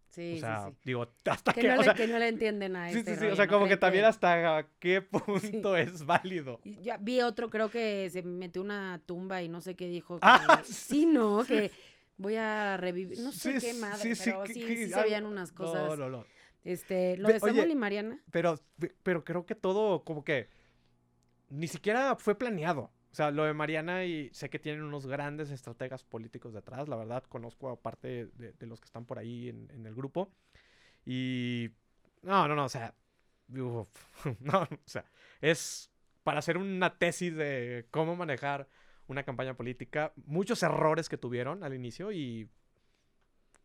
Sí, o sea, sí, digo, hasta que, no, le, que no le entienden a Sí, sí, sí, o sea, como que también hasta qué punto es válido. Ya vi otro, creo que se metió una tumba y no sé qué dijo. ah, sí, no, que voy a revivir, no sé qué madre, pero sí, sí se veían unas cosas. No, no, no. Este, lo de Samuel y Mariana. Pero, pero creo que todo como que ni siquiera fue planeado. O sea, lo de Mariana y sé que tienen unos grandes estrategas políticos detrás, la verdad, conozco a parte de, los que están por ahí en, el grupo. Y... No, no, no, o sea... no, o sea, es para hacer una tesis de cómo manejar una campaña política, muchos errores que tuvieron al inicio y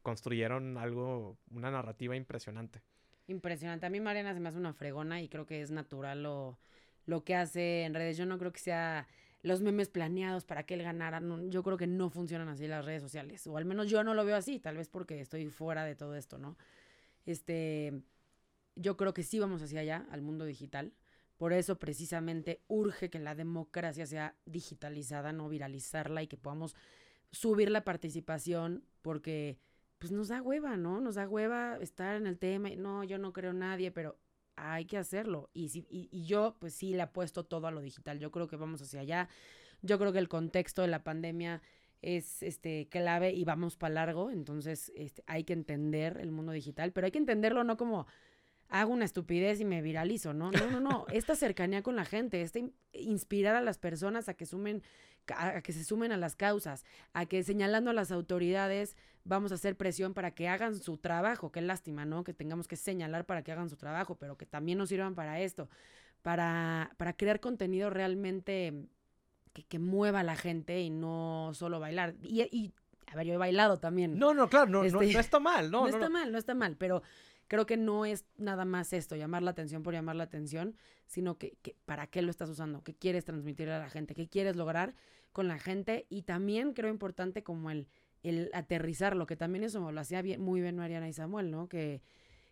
construyeron algo, una narrativa impresionante. Impresionante. A mí Mariana se me hace una fregona y creo que es natural lo lo que hace en redes. Yo no creo que sea los memes planeados para que él ganara. yo creo que no funcionan así las redes sociales. O al menos yo no lo veo así, tal vez porque estoy fuera de todo esto, ¿no? Este, yo creo que sí vamos hacia allá, al mundo digital. Por eso precisamente urge que la democracia sea digitalizada, no viralizarla y que podamos subir la participación porque pues nos da hueva, ¿no? Nos da hueva estar en el tema. No, yo no creo nadie, pero hay que hacerlo. Y, si, y, yo, pues sí, le apuesto todo a lo digital. Yo creo que vamos hacia allá. Yo creo que el contexto de la pandemia es este clave y vamos para largo. Entonces, este, hay que entender el mundo digital, pero hay que entenderlo no como hago una estupidez y me viralizo, ¿no? No, no, no. Esta cercanía con la gente, este inspirar a las personas a que sumen, a que se sumen a las causas, a que señalando a las autoridades vamos a hacer presión para que hagan su trabajo. Qué lástima, ¿no? Que tengamos que señalar para que hagan su trabajo, pero que también nos sirvan para esto, para, para crear contenido realmente que, mueva a la gente y no solo bailar. Y, y, a ver, yo he bailado también. No, no, claro, no, no, este, está mal, no. No, está mal, no está mal, pero creo que no es nada más esto, llamar la atención por llamar la atención, sino que, que, para qué lo estás usando, qué quieres transmitir a la gente, qué quieres lograr con la gente y también creo importante como el, el aterrizarlo, que también eso lo hacía bien, muy bien Mariana y Samuel, ¿no? Que,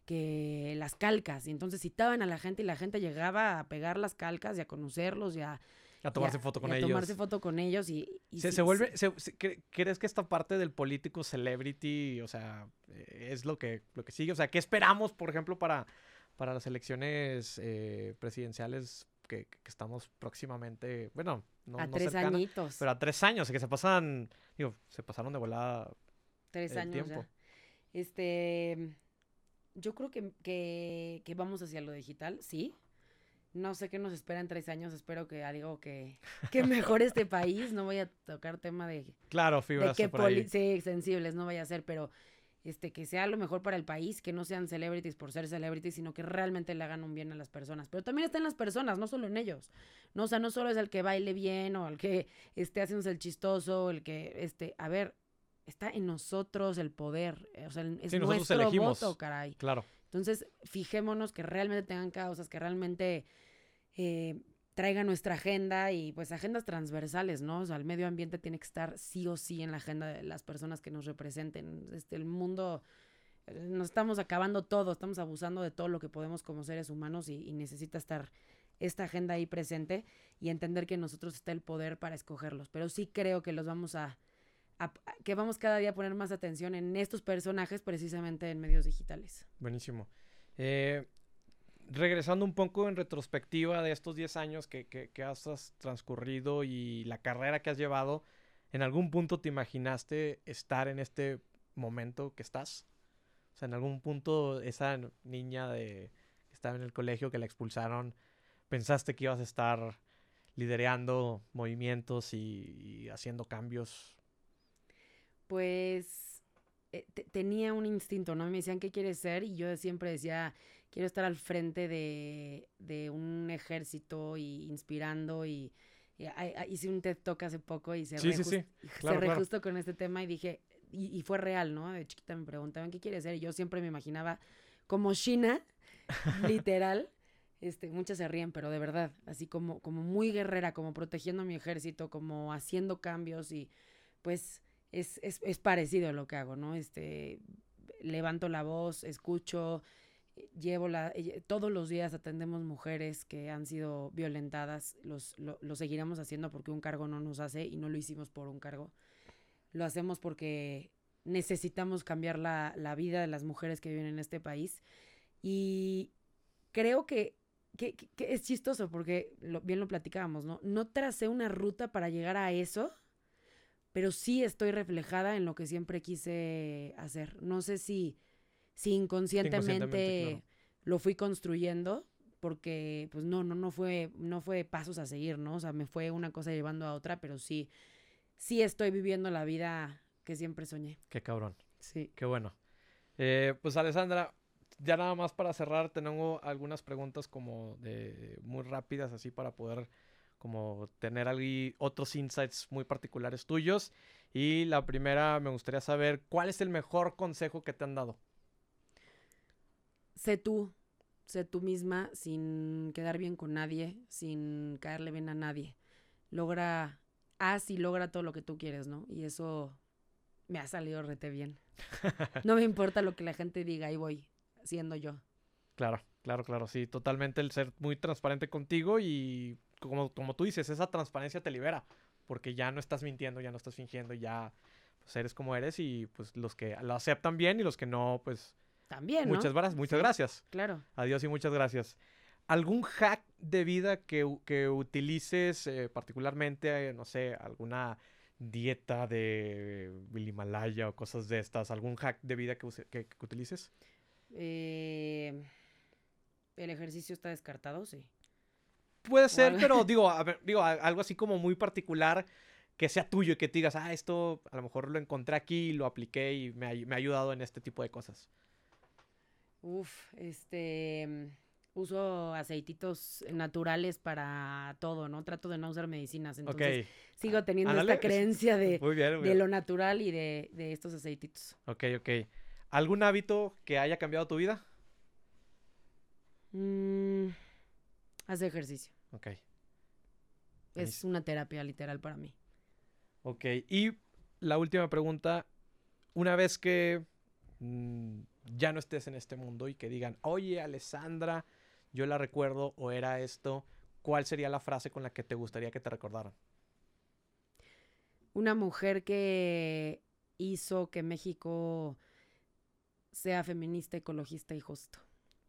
que las calcas, y entonces citaban a la gente y la gente llegaba a pegar las calcas y a conocerlos y a... A tomarse foto con ellos. A tomarse foto con ellos y... se, vuelve... ¿Crees que esta parte del político celebrity, o sea, es lo que, lo que sigue? O sea, ¿qué esperamos, por ejemplo, para, para las elecciones eh, presidenciales que, estamos próximamente, bueno, no, a tres añitos. Pero a tres años, que se pasan, digo, se pasaron de volada. Tres años tiempo. Este, yo creo que, que, que, vamos hacia lo digital, sí. No sé qué nos espera en tres años, espero que algo que, que mejore este país. No voy a tocar tema de... Claro, fibras de que Sí, sensibles, no vaya a ser, pero este, que sea lo mejor para el país, que no sean celebrities por ser celebrities, sino que realmente le hagan un bien a las personas. Pero también está en las personas, no solo en ellos. No, o sea, no solo es el que baile bien o el que esté haciendo el chistoso, el que, este, a ver, está en nosotros el poder. O sea, es nuestro voto, caray. Claro. Entonces, fijémonos que realmente tengan causas, que realmente eh, traiga nuestra agenda y pues agendas transversales, ¿no? O sea, el medio ambiente tiene que estar sí o sí en la agenda de las personas que nos representen. Este, el mundo, eh, nos estamos acabando todo, estamos abusando de todo lo que podemos como seres humanos y, necesita estar esta agenda ahí presente y entender que nosotros está el poder para escogerlos. Pero sí creo que los vamos a, a, que vamos cada día a poner más atención en estos personajes precisamente en medios digitales. Buenísimo. Eh, regresando un poco en retrospectiva de estos 10 años que, que, has transcurrido y la carrera que has llevado, ¿en algún punto te imaginaste estar en este momento que estás? O sea, en algún punto esa niña de, que estaba en el colegio que la expulsaron, ¿pensaste que ibas a estar liderando movimientos y, haciendo cambios? Pues eh, tenía un instinto, ¿no? Me decían, ¿qué quieres ser? Y yo siempre decía, quiero estar al frente de, de un ejército y inspirando y, hice un TED Talk hace poco y se sí, sí, sí. justo con este tema y dije, y, y, fue real, ¿no? De chiquita me preguntaban, ¿qué quieres ser? Y yo siempre me imaginaba como China, literal. Este, muchas se ríen, pero de verdad, así como, como muy guerrera, como protegiendo a mi ejército, como haciendo cambios y pues es, es, es parecido a lo que hago, ¿no? Este, levanto la voz, escucho, llevo la, eh, todos los días atendemos mujeres que han sido violentadas, los, lo, lo, seguiremos haciendo porque un cargo no nos hace y no lo hicimos por un cargo, lo hacemos porque necesitamos cambiar la, la vida de las mujeres que viven en este país y creo que que, es chistoso porque bien lo platicábamos, ¿no? No tracé una ruta para llegar a eso, pero sí estoy reflejada en lo que siempre quise hacer. No sé si, si inconscientemente, lo fui construyendo, porque pues no, no, no fue, no fue pasos a seguir, ¿no? O sea, me fue una cosa llevando a otra, pero sí, sí estoy viviendo la vida que siempre soñé. Qué cabrón. Sí. Qué bueno. Eh, pues Alessandra, ya nada más para cerrar, tengo algunas preguntas como de muy rápidas, así para poder como tener ahí otros insights muy particulares tuyos. Y la primera, me gustaría saber, ¿cuál es el mejor consejo que te han dado? Sé tú, sé tú misma, sin quedar bien con nadie, sin caerle bien a nadie. Logra, haz y logra todo lo que tú quieres, ¿no? Y eso me ha salido rete bien. No me importa lo que la gente diga, ahí voy siendo yo. Claro, claro, claro, sí, totalmente el ser muy transparente contigo y como, como tú dices, esa transparencia te libera, porque ya no estás mintiendo, ya no estás fingiendo, ya pues, eres como eres y pues los que lo aceptan bien y los que no, pues... También, Muchas, gracias, muchas gracias. Claro. Adiós y muchas gracias. ¿Algún hack de vida que, que utilices eh, particularmente, eh, no sé, alguna dieta de Himalaya o cosas de estas? ¿Algún hack de vida que, que, que utilices? Eh, ¿El ejercicio está descartado? Sí. Puede ser, pero digo, digo, algo así como muy particular que sea tuyo y que te digas, ah, esto a lo mejor lo encontré aquí, lo apliqué y me ha, ayudado en este tipo de cosas. Uf, este uso aceititos naturales para todo, ¿no? Trato de no usar medicinas. Entonces, sigo teniendo esta creencia de, de lo natural y de, de, estos aceititos. Ok, ok. ¿Algún hábito que haya cambiado tu vida? Mm, hacer ejercicio. Ok. Es una terapia literal para mí. Ok. Y la última pregunta. Una vez que mm, ya no estés en este mundo y que digan, oye, Alessandra, yo la recuerdo o era esto, ¿cuál sería la frase con la que te gustaría que te recordaran? Una mujer que hizo que México sea feminista, ecologista y justo.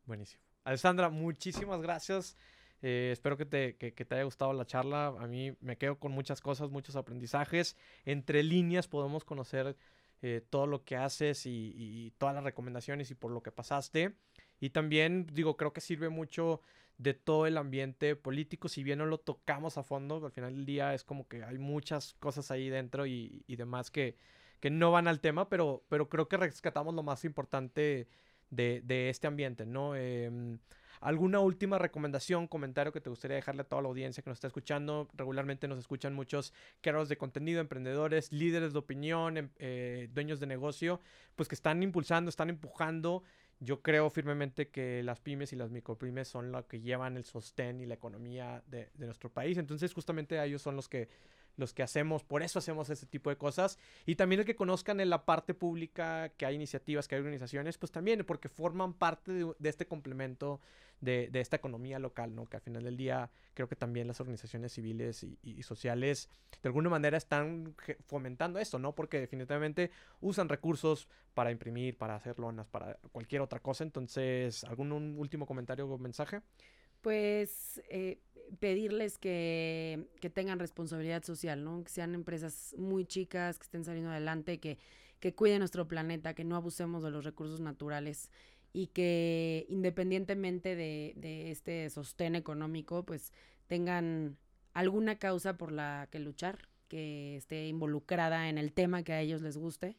Buenísimo. Alessandra, muchísimas gracias. Eh, espero que te, te, haya gustado la charla. A mí me quedo con muchas cosas, muchos aprendizajes. Entre líneas podemos conocer eh, todo lo que haces y, todas las recomendaciones y por lo que pasaste. Y también, digo, creo que sirve mucho de todo el ambiente político. Si bien no lo tocamos a fondo, al final del día es como que hay muchas cosas ahí dentro y, y demás que, que no van al tema, pero, pero creo que rescatamos lo más importante de, este ambiente, ¿no? Em, ¿Alguna última recomendación, comentario que te gustaría dejarle a toda la audiencia que nos está escuchando? Regularmente nos escuchan muchos creadores de contenido, emprendedores, líderes de opinión, em, eh, dueños de negocio, pues que están impulsando, están empujando. Yo creo firmemente que las pymes y las micropymes son lo que llevan el sostén y la economía de, de nuestro país. Entonces, justamente ellos son los que los que hacemos, por eso hacemos ese tipo de cosas. Y también el que conozcan en la parte pública que hay iniciativas, que hay organizaciones, pues también, porque forman parte de, este complemento de, esta economía local, ¿no? Que al final del día creo que también las organizaciones civiles y, sociales de alguna manera están fomentando esto, ¿no? Porque definitivamente usan recursos para imprimir, para hacer lonas, para cualquier otra cosa. Entonces, ¿algún último comentario o mensaje? Pues eh, pedirles que, tengan responsabilidad social, ¿no? Que sean empresas muy chicas, que estén saliendo adelante, que, que cuiden nuestro planeta, que no abusemos de los recursos naturales y que independientemente de, de este sostén económico, pues tengan alguna causa por la que luchar, que esté involucrada en el tema que a ellos les guste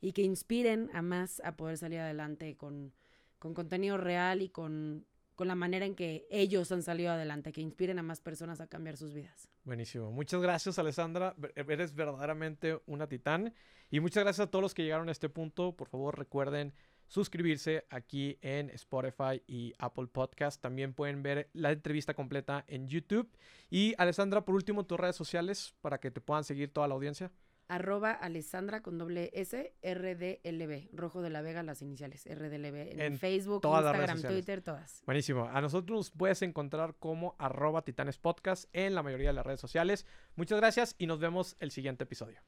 y que inspiren a más a poder salir adelante con, con contenido real y con con la manera en que ellos han salido adelante, que inspiren a más personas a cambiar sus vidas. Buenísimo. Muchas gracias, Alessandra. Eres verdaderamente una titán. Y muchas gracias a todos los que llegaron a este punto. Por favor, recuerden suscribirse aquí en Spotify y Apple Podcast. También pueden ver la entrevista completa en YouTube. Y Alessandra, por último, tus redes sociales para que te puedan seguir toda la audiencia arroba Alessandra con doble S, RDLB, Rojo de la Vega, las iniciales, RDLB, en, Facebook, Instagram, Twitter, todas. Buenísimo. A nosotros puedes encontrar como arroba Titanes Podcast en la mayoría de las redes sociales. Muchas gracias y nos vemos el siguiente episodio.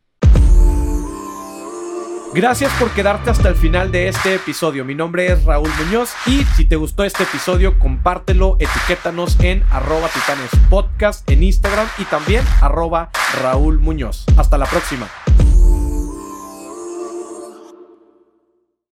Gracias por quedarte hasta el final de este episodio. Mi nombre es Raúl Muñoz y si te gustó este episodio, compártelo, etiquétanos en arroba titanes podcast en Instagram y también arroba Raúl Muñoz. Hasta la próxima.